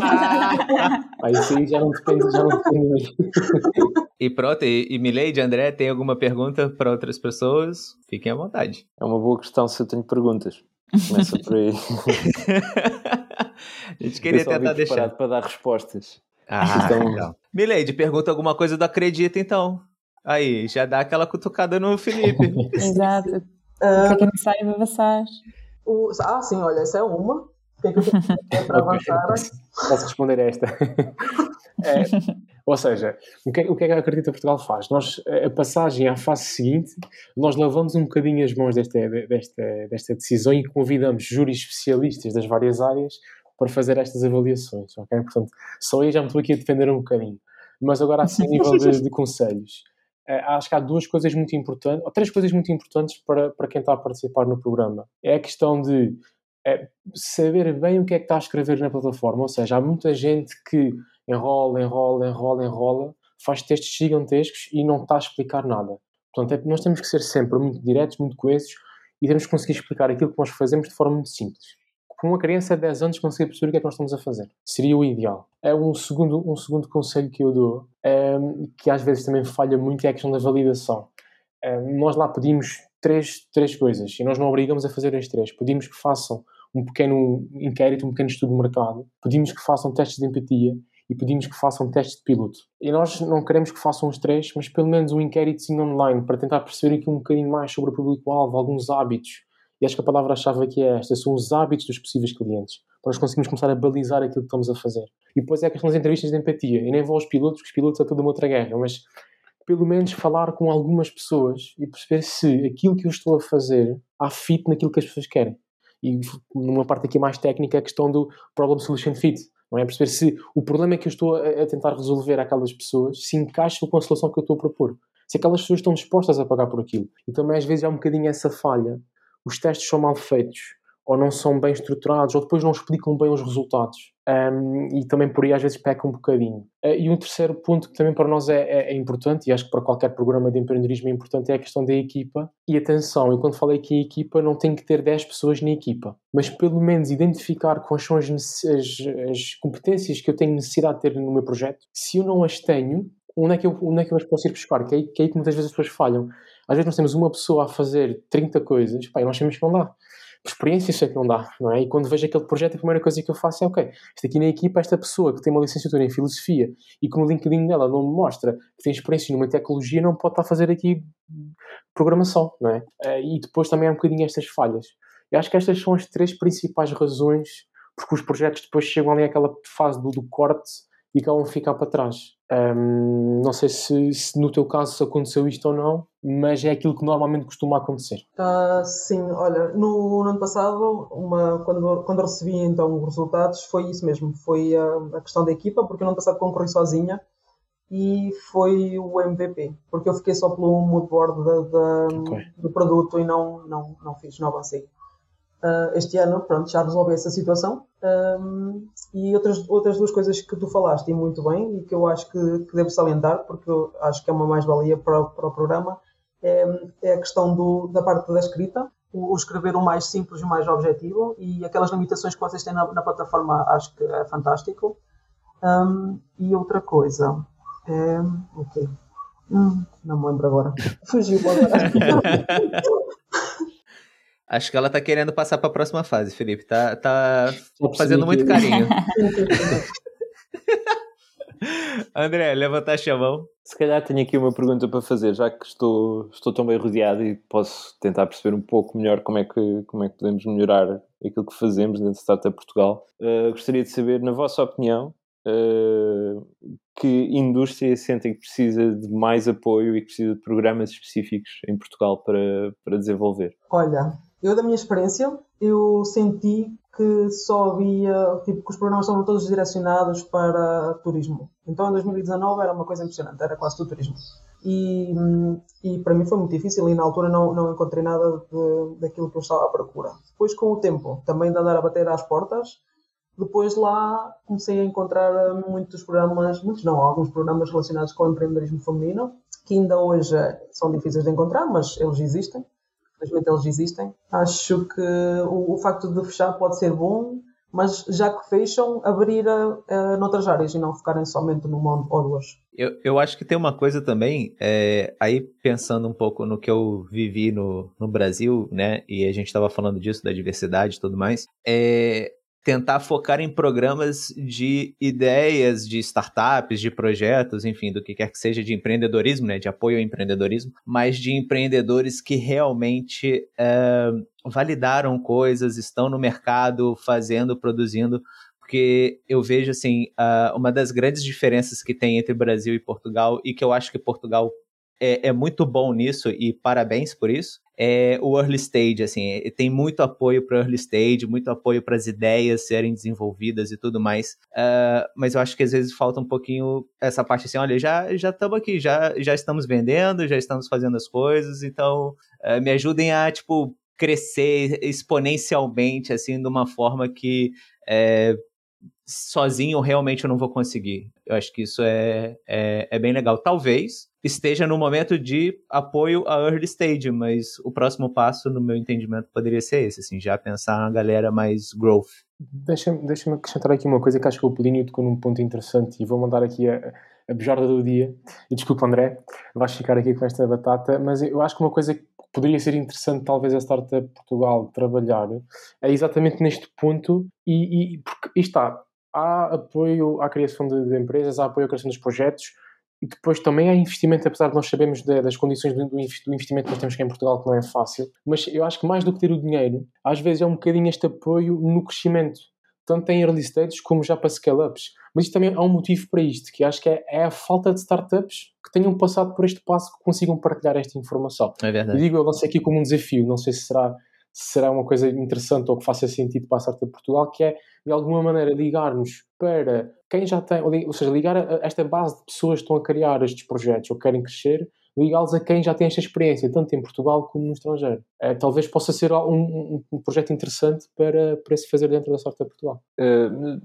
Ah, aí já não depende, já não depende. E pronto, e, e Milady, André, tem alguma pergunta para outras pessoas? Fiquem à vontade. É uma boa questão se eu tenho perguntas. Começa por aí. A gente queria tentar deixar. para dar respostas. Ah, Então-. Milady, pergunta alguma coisa do Acredita, então. Aí, já dá aquela cutucada no Felipe. Exato. O Ah, que é que é para passar? o- ah, sim, olha, essa é uma. O que é que eu tenho que fazer para avançar? Posso responder a esta? É, ou seja, o que, é, o que é que a Acredita Portugal faz? Nós, a passagem à fase seguinte, nós lavamos um bocadinho as mãos desta, desta, desta decisão e convidamos júris especialistas das várias áreas para fazer estas avaliações, ok? Portanto, só aí já me estou aqui a defender um bocadinho. Mas agora, assim, a nível de, de conselhos, eh, acho que há duas coisas muito importantes, ou três coisas muito importantes para, para quem está a participar no programa. É a questão de é, saber bem o que é que está a escrever na plataforma, ou seja, há muita gente que enrola, enrola, enrola, enrola, faz textos gigantescos e não está a explicar nada. Portanto, é, nós temos que ser sempre muito diretos, muito coesos e temos que conseguir explicar aquilo que nós fazemos de forma muito simples. Com uma criança de 10 anos conseguir perceber o que é que nós estamos a fazer. Seria o ideal. É um segundo, um segundo conselho que eu dou, ehm, que às vezes também falha muito, é a questão da validação. Ehm, nós lá pedimos três, três coisas e nós não obrigamos a fazer as três. Pedimos que façam um pequeno inquérito, um pequeno estudo de mercado, pedimos que façam testes de empatia e pedimos que façam testes de piloto. E nós não queremos que façam os três, mas pelo menos um inquéritozinho online para tentar perceber aqui um bocadinho mais sobre o público-alvo, alguns hábitos. E acho que a palavra-chave aqui é esta: são os hábitos dos possíveis clientes. Para nós conseguirmos começar a balizar aquilo que estamos a fazer. E depois é a questão das entrevistas de empatia. E nem vou aos pilotos, porque os pilotos é toda uma outra guerra, mas pelo menos falar com algumas pessoas e perceber se aquilo que eu estou a fazer há fit naquilo que as pessoas querem. E numa parte aqui mais técnica, a questão do problem solution fit. Não é perceber se o problema que eu estou a, tentar resolver àquelas pessoas se encaixa com a solução que eu estou a propor. Se aquelas pessoas estão dispostas a pagar por aquilo. E também às vezes há um bocadinho essa falha. Os testes são mal feitos, ou não são bem estruturados, ou depois não explicam bem os resultados. Um, e também por aí às vezes peca um bocadinho. Uh, e um terceiro ponto que também para nós é, é, é, importante, e acho que para qualquer programa de empreendedorismo é importante, é a questão da equipa. E atenção, eu quando falei aqui em equipa, não tem que ter 10 pessoas na equipa, mas pelo menos identificar quais são as, as, as competências que eu tenho necessidade de ter no meu projeto. Se eu não as tenho, onde é que eu, onde é que eu as posso ir buscar? Que é, que é aí que muitas vezes as pessoas falham. Às vezes nós temos uma pessoa a fazer 30 coisas, pá, e nós sabemos que não dá experiência sei que não dá, não é? E quando vejo aquele projeto, a primeira coisa que eu faço é, ok, isto aqui na equipa, esta pessoa que tem uma licenciatura em filosofia e que no LinkedIn dela não me mostra que tem experiência numa tecnologia, não pode estar a fazer aqui programação, não é? Eh, e depois também há um bocadinho estas falhas. E acho que estas são as três principais razões porque os projetos depois chegam ali àquela fase do, do corte e acabam a ficar para trás. Um, não sei se, se, no teu caso aconteceu isto ou não, mas é aquilo que normalmente costuma acontecer. Uh, sim, olha, no, no, ano passado, uma, quando, quando recebi então os resultados, foi isso mesmo, foi a, a questão da equipa, porque no ano passado concorri sozinha e foi o MVP, porque eu fiquei só pelo moodboard okay. do produto e não, não, não fiz, não avancei. Uh, este ano, pronto, já resolvi essa situação. Um, e outras, outras duas coisas que tu falaste e muito bem e que eu acho que, que devo salientar, porque eu acho que é uma mais-valia para, para o programa, é, é, a questão do, da parte da escrita, o, o, escrever o mais simples e o mais objetivo e aquelas limitações que vocês têm na, na plataforma acho que é fantástico. Um, e outra coisa, é, ok, hum, não me lembro agora, fugiu agora. Acho que ela tá querendo passar para a próxima fase, Felipe. Tá, tá fazendo muito carinho. André, levantaste a mão. Se calhar tenho aqui uma pergunta para fazer, já que estou, estou tão bem rodeado e posso tentar perceber um pouco melhor como é que, como é que podemos melhorar aquilo que fazemos dentro de Startup Portugal. Uh, gostaria de saber, na vossa opinião, uh, que indústria sentem que precisa de mais apoio e que precisa de programas específicos em Portugal para, para desenvolver? Olha, eu, da minha experiência, eu senti que só havia, tipo, que os programas estavam todos direcionados para turismo. Então, em 2019 era uma coisa impressionante, era quase tudo turismo. E, e para mim foi muito difícil e na altura não, não encontrei nada de, daquilo que eu estava à procura. Depois, com o tempo, também de andar a bater às portas, depois lá comecei a encontrar muitos programas, muitos não, alguns programas relacionados com o empreendedorismo feminino, que ainda hoje são difíceis de encontrar, mas eles existem Infelizmente eles existem. Acho que o, o, facto de fechar pode ser bom, mas já que fecham, abrir uh, noutras áreas e não ficarem somente numa ou duas. Eu, eu acho que tem uma coisa também, é, aí pensando um pouco no que eu vivi no, no Brasil, né, e a gente estava falando disso, da diversidade e tudo mais, é, tentar focar em programas de ideias, de startups, de projetos, enfim, do que quer que seja de empreendedorismo, né, de apoio ao empreendedorismo, mas de empreendedores que realmente é, validaram coisas, estão no mercado fazendo, produzindo, porque eu vejo assim uma das grandes diferenças que tem entre Brasil e Portugal e que eu acho que Portugal é, é muito bom nisso e parabéns por isso. É o early stage, assim, tem muito apoio para early stage, muito apoio para as ideias serem desenvolvidas e tudo mais. Uh, mas eu acho que às vezes falta um pouquinho essa parte assim, olha, já já estamos aqui, já já estamos vendendo, já estamos fazendo as coisas, então uh, me ajudem a tipo crescer exponencialmente, assim, de uma forma que é, sozinho realmente eu não vou conseguir. Eu acho que isso é, é, é, bem legal. Talvez esteja no momento de apoio a early stage, mas o próximo passo, no meu entendimento, poderia ser esse, assim, já pensar na galera mais growth. Deixa-me deixa acrescentar aqui uma coisa que acho que o Pelinho tocou num ponto interessante e vou mandar aqui a, a bejorda do dia. E desculpa, André, vais ficar aqui com esta batata, mas eu acho que uma coisa que poderia ser interessante, talvez, a Startup Portugal trabalhar é exatamente neste ponto. E, e porque está, há apoio à criação de, de, empresas, há apoio à criação dos projetos e depois também há investimento, apesar de nós sabermos de, das condições do, do, investimento que nós temos aqui em Portugal, que não é fácil. Mas eu acho que mais do que ter o dinheiro, às vezes é um bocadinho este apoio no crescimento, tanto em early stages como já para scale-ups. Mas isto também há um motivo para isto, que acho que é, é, a falta de startups que tenham passado por este passo que consigam partilhar esta informação. É verdade. Eu digo, eu lancei aqui como um desafio, não sei se será será uma coisa interessante ou que faça sentido para a Startup Portugal, que é, de alguma maneira, ligar-nos para quem já tem, ou seja, ligar a esta base de pessoas que estão a criar estes projetos ou querem crescer, ligá-los a quem já tem esta experiência, tanto em Portugal como no estrangeiro. É, talvez possa ser um, um, um, projeto interessante para, para se fazer dentro da Startup Portugal. Uh,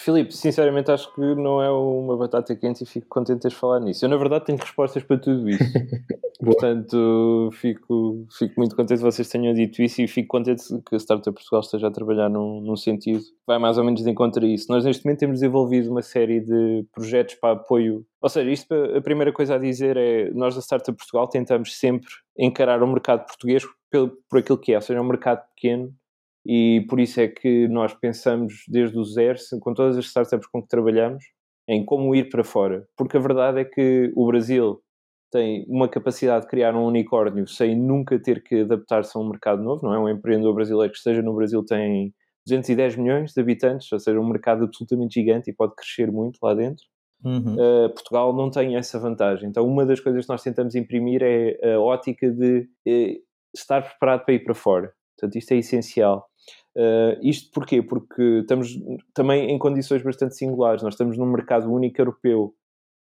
Filipe, sinceramente acho que não é uma batata quente e fico contente de teres falado nisso. Eu, na verdade, tenho respostas para tudo isso. Portanto, fico, fico muito contente que vocês tenham dito isso e fico contente que a Startup Portugal esteja a trabalhar num, num sentido que vai mais ou menos de encontro a isso. Nós, neste momento, temos desenvolvido uma série de projetos para apoio. Ou seja, isto, a primeira coisa a dizer é: nós da Startup Portugal tentamos sempre encarar o mercado português por, por aquilo que é, ou seja, é um mercado pequeno e por isso é que nós pensamos desde o zero, com todas as startups com que trabalhamos, em como ir para fora. Porque a verdade é que o Brasil tem uma capacidade de criar um unicórnio sem nunca ter que adaptar-se a um mercado novo, não é? Um empreendedor brasileiro que esteja no Brasil tem 210 milhões de habitantes, ou seja, um mercado absolutamente gigante e pode crescer muito lá dentro. Uhum. Uh, Portugal não tem essa vantagem. Então, uma das coisas que nós tentamos imprimir é a ótica de uh, estar preparado para ir para fora. Portanto, isto é essencial. Uh, isto porquê? Porque estamos também em condições bastante singulares. Nós estamos num mercado único europeu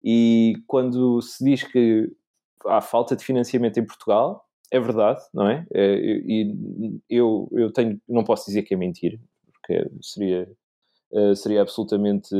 e quando se diz que há falta de financiamento em Portugal, é verdade, não é? é e eu, eu tenho, não posso dizer que é mentira, porque seria, uh, seria absolutamente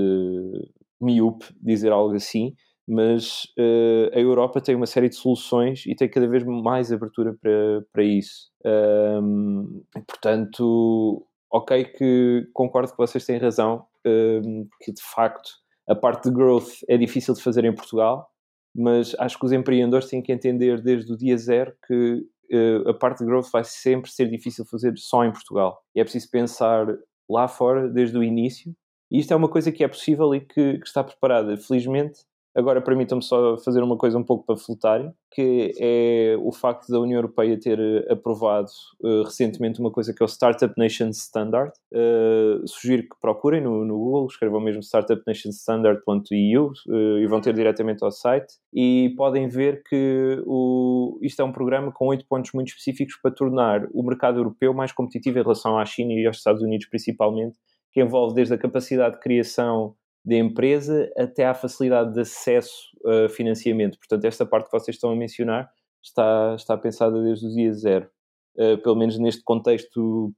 miúpe dizer algo assim, mas uh, a Europa tem uma série de soluções e tem cada vez mais abertura para, para isso. Um, portanto, ok que concordo que vocês têm razão, um, que de facto a parte de growth é difícil de fazer em Portugal, mas acho que os empreendedores têm que entender desde o dia zero que uh, a parte de growth vai sempre ser difícil de fazer só em Portugal. E é preciso pensar lá fora desde o início. E isto é uma coisa que é possível e que, que está preparada. Felizmente, Agora permitam-me só fazer uma coisa um pouco para flutar, que é o facto da União Europeia ter eh, aprovado uh, recentemente uma coisa que é o Startup Nation Standard. Uh, sugiro que procurem no, no Google, escrevam mesmo startupnationstandard.eu uh, e vão ter diretamente ao site e podem ver que o, isto é um programa com oito pontos muito específicos para tornar o mercado europeu mais competitivo em relação à China e aos Estados Unidos principalmente, que envolve desde a capacidade de criação da empresa até à facilidade de acesso a financiamento. Portanto, esta parte que vocês estão a mencionar está, está pensada desde o dia zero, uh, pelo menos neste contexto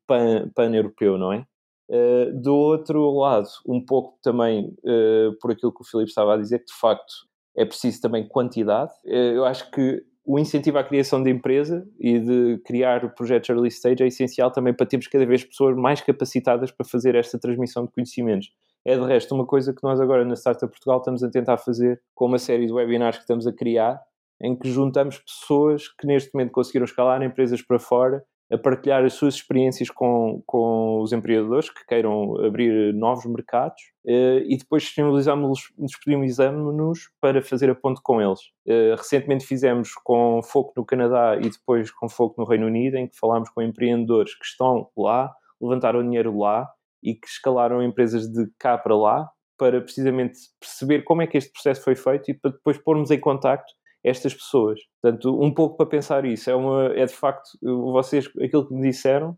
pan-europeu, pan não é? Uh, do outro lado, um pouco também uh, por aquilo que o Filipe estava a dizer, que de facto é preciso também quantidade. eu acho que o incentivo à criação de empresa e de criar projetos early stage é essencial também para termos cada vez pessoas mais capacitadas para fazer esta transmissão de conhecimentos. É de resto uma coisa que nós agora na Startup Portugal estamos a tentar fazer com uma série de webinars que estamos a criar, em que juntamos pessoas que neste momento conseguiram escalar empresas para fora, a partilhar as suas experiências com, com os empreendedores que queiram abrir novos mercados eh, e depois disponibilizamos-nos para fazer a ponte com eles. Eh, recentemente fizemos com foco no Canadá e depois com foco no Reino Unido, em que falámos com empreendedores que estão lá, levantaram dinheiro lá e que escalaram empresas de cá para lá para precisamente perceber como é que este processo foi feito e para depois pormos em contacto estas pessoas. Portanto, um pouco para pensar isso. É, uma, é de facto, vocês, aquilo que me disseram,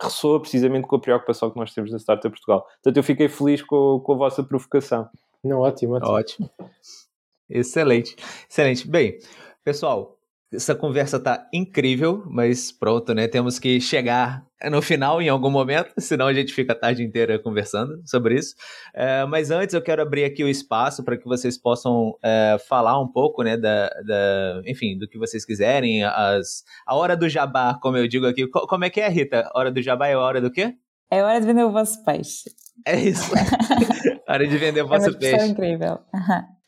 ressoa precisamente com a preocupação que nós temos na Startup Portugal. Portanto, eu fiquei feliz com, com a vossa provocação. Não, ótimo, ótimo. Ótimo. Excelente. Excelente. Bem, pessoal, essa conversa tá incrível, mas pronto, né? Temos que chegar no final em algum momento, senão a gente fica a tarde inteira conversando sobre isso. É, mas antes eu quero abrir aqui o espaço para que vocês possam é, falar um pouco, né, da, da, enfim, do que vocês quiserem. As, a hora do jabá, como eu digo aqui. Como é que é, Rita? Hora do jabá é a hora do quê? É hora de vender o vosso peixe. É isso. hora de vender o vosso é uma peixe. incrível.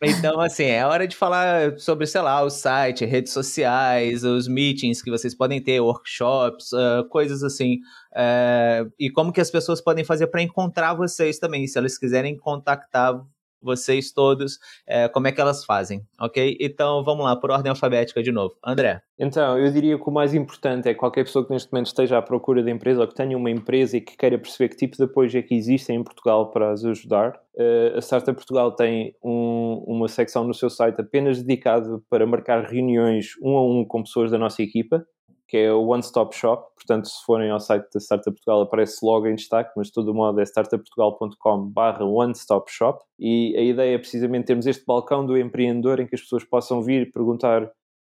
Então, assim, é hora de falar sobre, sei lá, o site, redes sociais, os meetings que vocês podem ter, workshops, uh, coisas assim. Uh, e como que as pessoas podem fazer para encontrar vocês também, se elas quiserem contactar vocês todos, é, como é que elas fazem, ok? Então vamos lá, por ordem alfabética de novo. André. Então, eu diria que o mais importante é que qualquer pessoa que neste momento esteja à procura de empresa ou que tenha uma empresa e que queira perceber que tipo de apoio é que existem em Portugal para as ajudar. Uh, a Startup Portugal tem um, uma secção no seu site apenas dedicada para marcar reuniões um a um com pessoas da nossa equipa que é o One Stop Shop. Portanto, se forem ao site da Startup Portugal, aparece logo em destaque, mas de todo modo é startupportugal.com/barra One Stop Shop. E a ideia é precisamente termos este balcão do empreendedor em que as pessoas possam vir perguntar.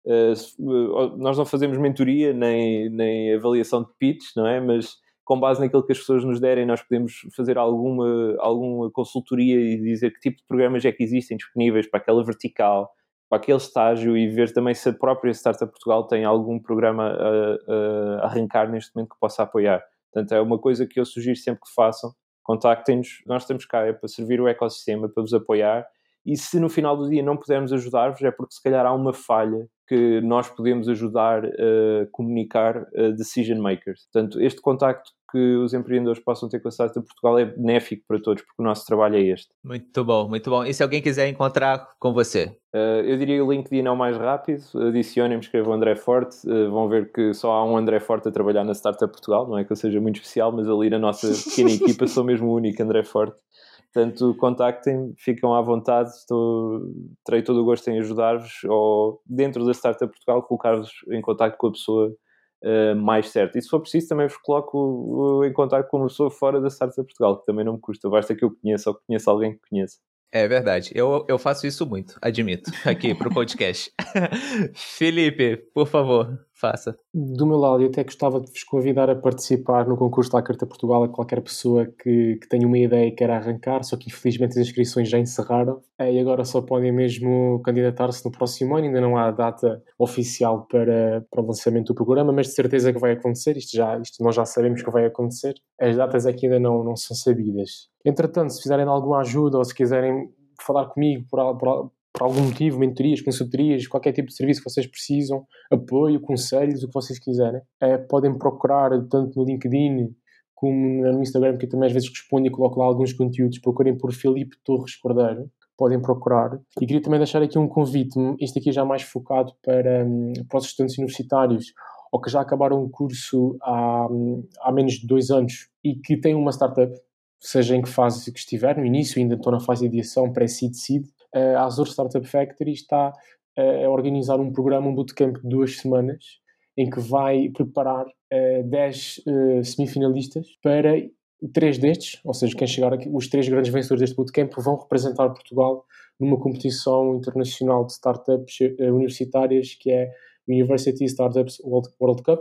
Uh, nós não fazemos mentoria nem, nem avaliação de pitch, não é? Mas com base naquilo que as pessoas nos derem, nós podemos fazer alguma, alguma consultoria e dizer que tipo de programas é que existem disponíveis para aquela vertical, para aquele estágio e ver também se a própria Startup Portugal tem algum programa a, a arrancar neste momento que possa apoiar. Portanto, é uma coisa que eu sugiro sempre que façam. Contactem-nos, nós estamos cá é para servir o ecossistema, para vos apoiar. E se no final do dia não pudermos ajudar-vos, é porque se calhar há uma falha que nós podemos ajudar a comunicar a decision makers. Portanto, este contacto que os empreendedores possam ter com a Startup Portugal é benéfico para todos, porque o nosso trabalho é este. Muito bom, muito bom. E se alguém quiser encontrar com você? Uh, eu diria o LinkedIn é o mais rápido. Adicionem-me, escrevam André Forte. Uh, vão ver que só há um André Forte a trabalhar na Startup Portugal. Não é que eu seja muito especial, mas ali na nossa pequena equipa sou mesmo o único André Forte. Portanto, contactem-me, ficam à vontade, estou, terei todo o gosto em ajudar-vos ou dentro da Startup Portugal colocar-vos em contato com a pessoa uh, mais certa. E se for preciso também vos coloco em contato com uma pessoa fora da Startup Portugal, que também não me custa, basta que eu conheça ou que conheça alguém que conheça. É verdade, eu, eu faço isso muito, admito, aqui para o podcast. Felipe, por favor, faça. Do meu lado, eu até gostava de vos convidar a participar no concurso da Carta Portugal a qualquer pessoa que, que tenha uma ideia e queira arrancar, só que infelizmente as inscrições já encerraram é, e agora só podem mesmo candidatar-se no próximo ano, ainda não há data oficial para, para o lançamento do programa, mas de certeza que vai acontecer, isto, já, isto nós já sabemos que vai acontecer, as datas aqui ainda não, não são sabidas. Entretanto, se fizerem alguma ajuda ou se quiserem falar comigo por, por, por algum motivo, mentorias, consultorias, qualquer tipo de serviço que vocês precisam, apoio, conselhos, o que vocês quiserem, é, podem procurar tanto no LinkedIn como no Instagram, que eu também às vezes respondo e coloco lá alguns conteúdos, procurem por Filipe Torres Cordeiro, podem procurar. E queria também deixar aqui um convite, este aqui já mais focado para, hum, para os estudantes universitários ou que já acabaram o curso há, hum, há menos de dois anos e que têm uma startup, seja em que fase que estiver, no início, ainda estão na fase de ideação, pré-seed, seed, a Azure Startup Factory está a organizar um programa, um bootcamp de duas semanas, em que vai preparar 10 uh, semifinalistas para três destes, ou seja, quem chegar aqui, os três grandes vencedores deste bootcamp vão representar Portugal numa competição internacional de startups universitárias que é University Startups World Cup,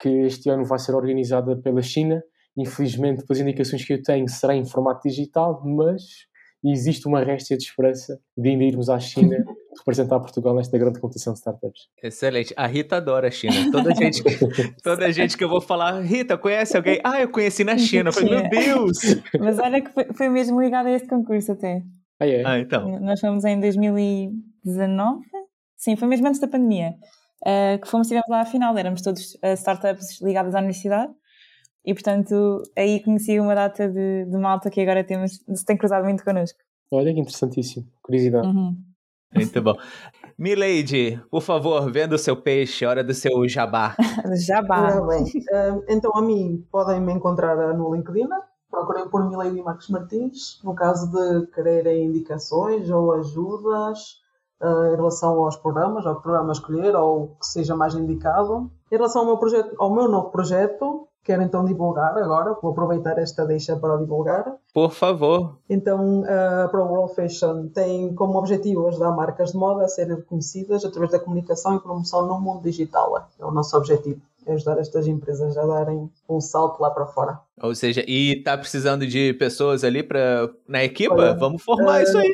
que este ano vai ser organizada pela China. Infelizmente, pelas indicações que eu tenho, será em formato digital, mas e existe uma réstia de esperança de ainda irmos à China representar Portugal nesta grande competição de startups. Excelente. A Rita adora a China. Toda gente, toda gente que eu vou falar, Rita, conhece alguém? Ah, eu conheci na China. Eu falei, meu Deus! Mas olha que foi, foi mesmo ligado a este concurso até. Ah, é? Ah, então. Nós fomos em 2019, sim, foi mesmo antes da pandemia, uh, que fomos, estivemos lá à final, éramos todos uh, startups ligadas à universidade e portanto aí conheci uma data de, de malta que agora temos, se tem cruzado muito connosco. Olha que interessantíssimo, curiosidade. Uhum. Muito bom. Milady, por favor, venda o seu peixe, hora do seu jabá. jabá. bem. Uh, então, a mim, podem me encontrar no LinkedIn. Procurem por Milady Marcos Martins. No caso de quererem indicações ou ajudas uh, em relação aos programas, ao programa a escolher ou que seja mais indicado. Em relação ao meu, projeto, ao meu novo projeto, Quero então divulgar agora, vou aproveitar esta deixa para divulgar. Por favor. Então, a Pro World Fashion tem como objetivo ajudar marcas de moda a serem reconhecidas através da comunicação e promoção no mundo digital. É o nosso objetivo. É ajudar estas empresas a darem um salto lá para fora. Ou seja, e está precisando de pessoas ali pra, na equipa? Olha, Vamos formar uh, isso aí.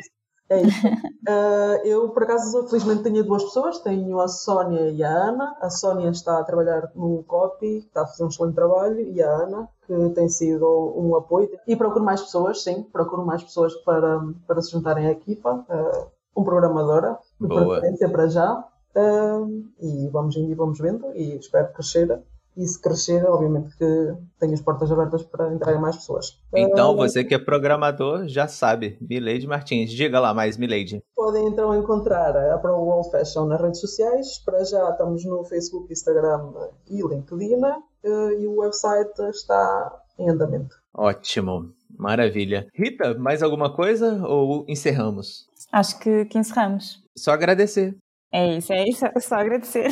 É isso. Uh, eu, por acaso, felizmente tenho duas pessoas. Tenho a Sónia e a Ana. A Sónia está a trabalhar no copy, está a fazer um excelente trabalho. E a Ana, que tem sido um apoio. E procuro mais pessoas, sim. Procuro mais pessoas para, para se juntarem à equipa. Uh, um programadora, de preferência para já. Uh, e vamos indo e vamos vendo. E espero crescer e se crescer, obviamente que tenho as portas abertas para entrarem mais pessoas. Então, uh, você que é programador já sabe, Milady Martins. Diga lá mais, Milady. Podem então encontrar a Pro World Fashion nas redes sociais. Para já estamos no Facebook, Instagram e LinkedIn. Uh, e o website está em andamento. Ótimo, maravilha. Rita, mais alguma coisa ou encerramos? Acho que, que encerramos. Só agradecer. É isso, é isso, só agradecer.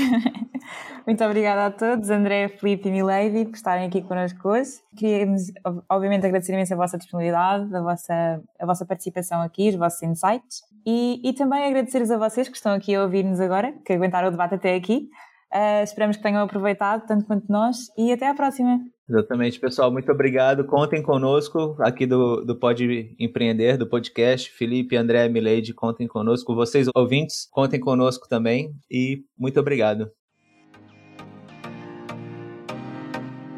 Muito obrigada a todos, André, Felipe e Milady, por estarem aqui connosco hoje. Queríamos, obviamente, agradecer imenso a vossa disponibilidade, a vossa, a vossa participação aqui, os vossos insights e, e também agradecer-vos a vocês que estão aqui a ouvir-nos agora, que aguentaram o debate até aqui. Uh, esperamos que tenham aproveitado tanto quanto nós e até à próxima. Exatamente, pessoal. Muito obrigado. Contem conosco aqui do, do Pode Empreender, do podcast. Felipe, André, Mileide, contem conosco. Vocês, ouvintes, contem conosco também. E muito obrigado.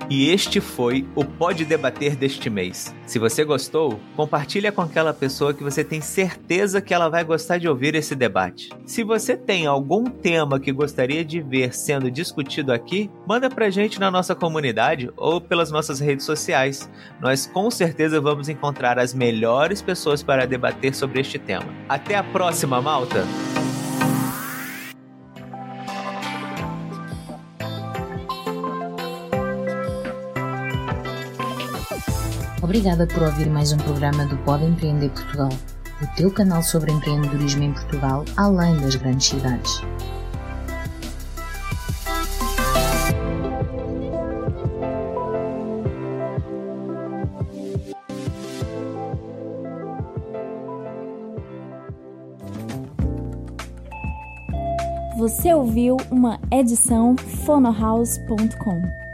E este foi o Pode Debater deste mês. Se você gostou, compartilha com aquela pessoa que você tem certeza que ela vai gostar de ouvir esse debate. Se você tem algum tema que gostaria de ver sendo discutido aqui, manda pra gente na nossa comunidade ou pelas nossas redes sociais. Nós com certeza vamos encontrar as melhores pessoas para debater sobre este tema. Até a próxima, malta! Obrigada por ouvir mais um programa do Pode Empreender Portugal, o teu canal sobre empreendedorismo em Portugal, além das grandes cidades. Você ouviu uma edição fonohouse.com.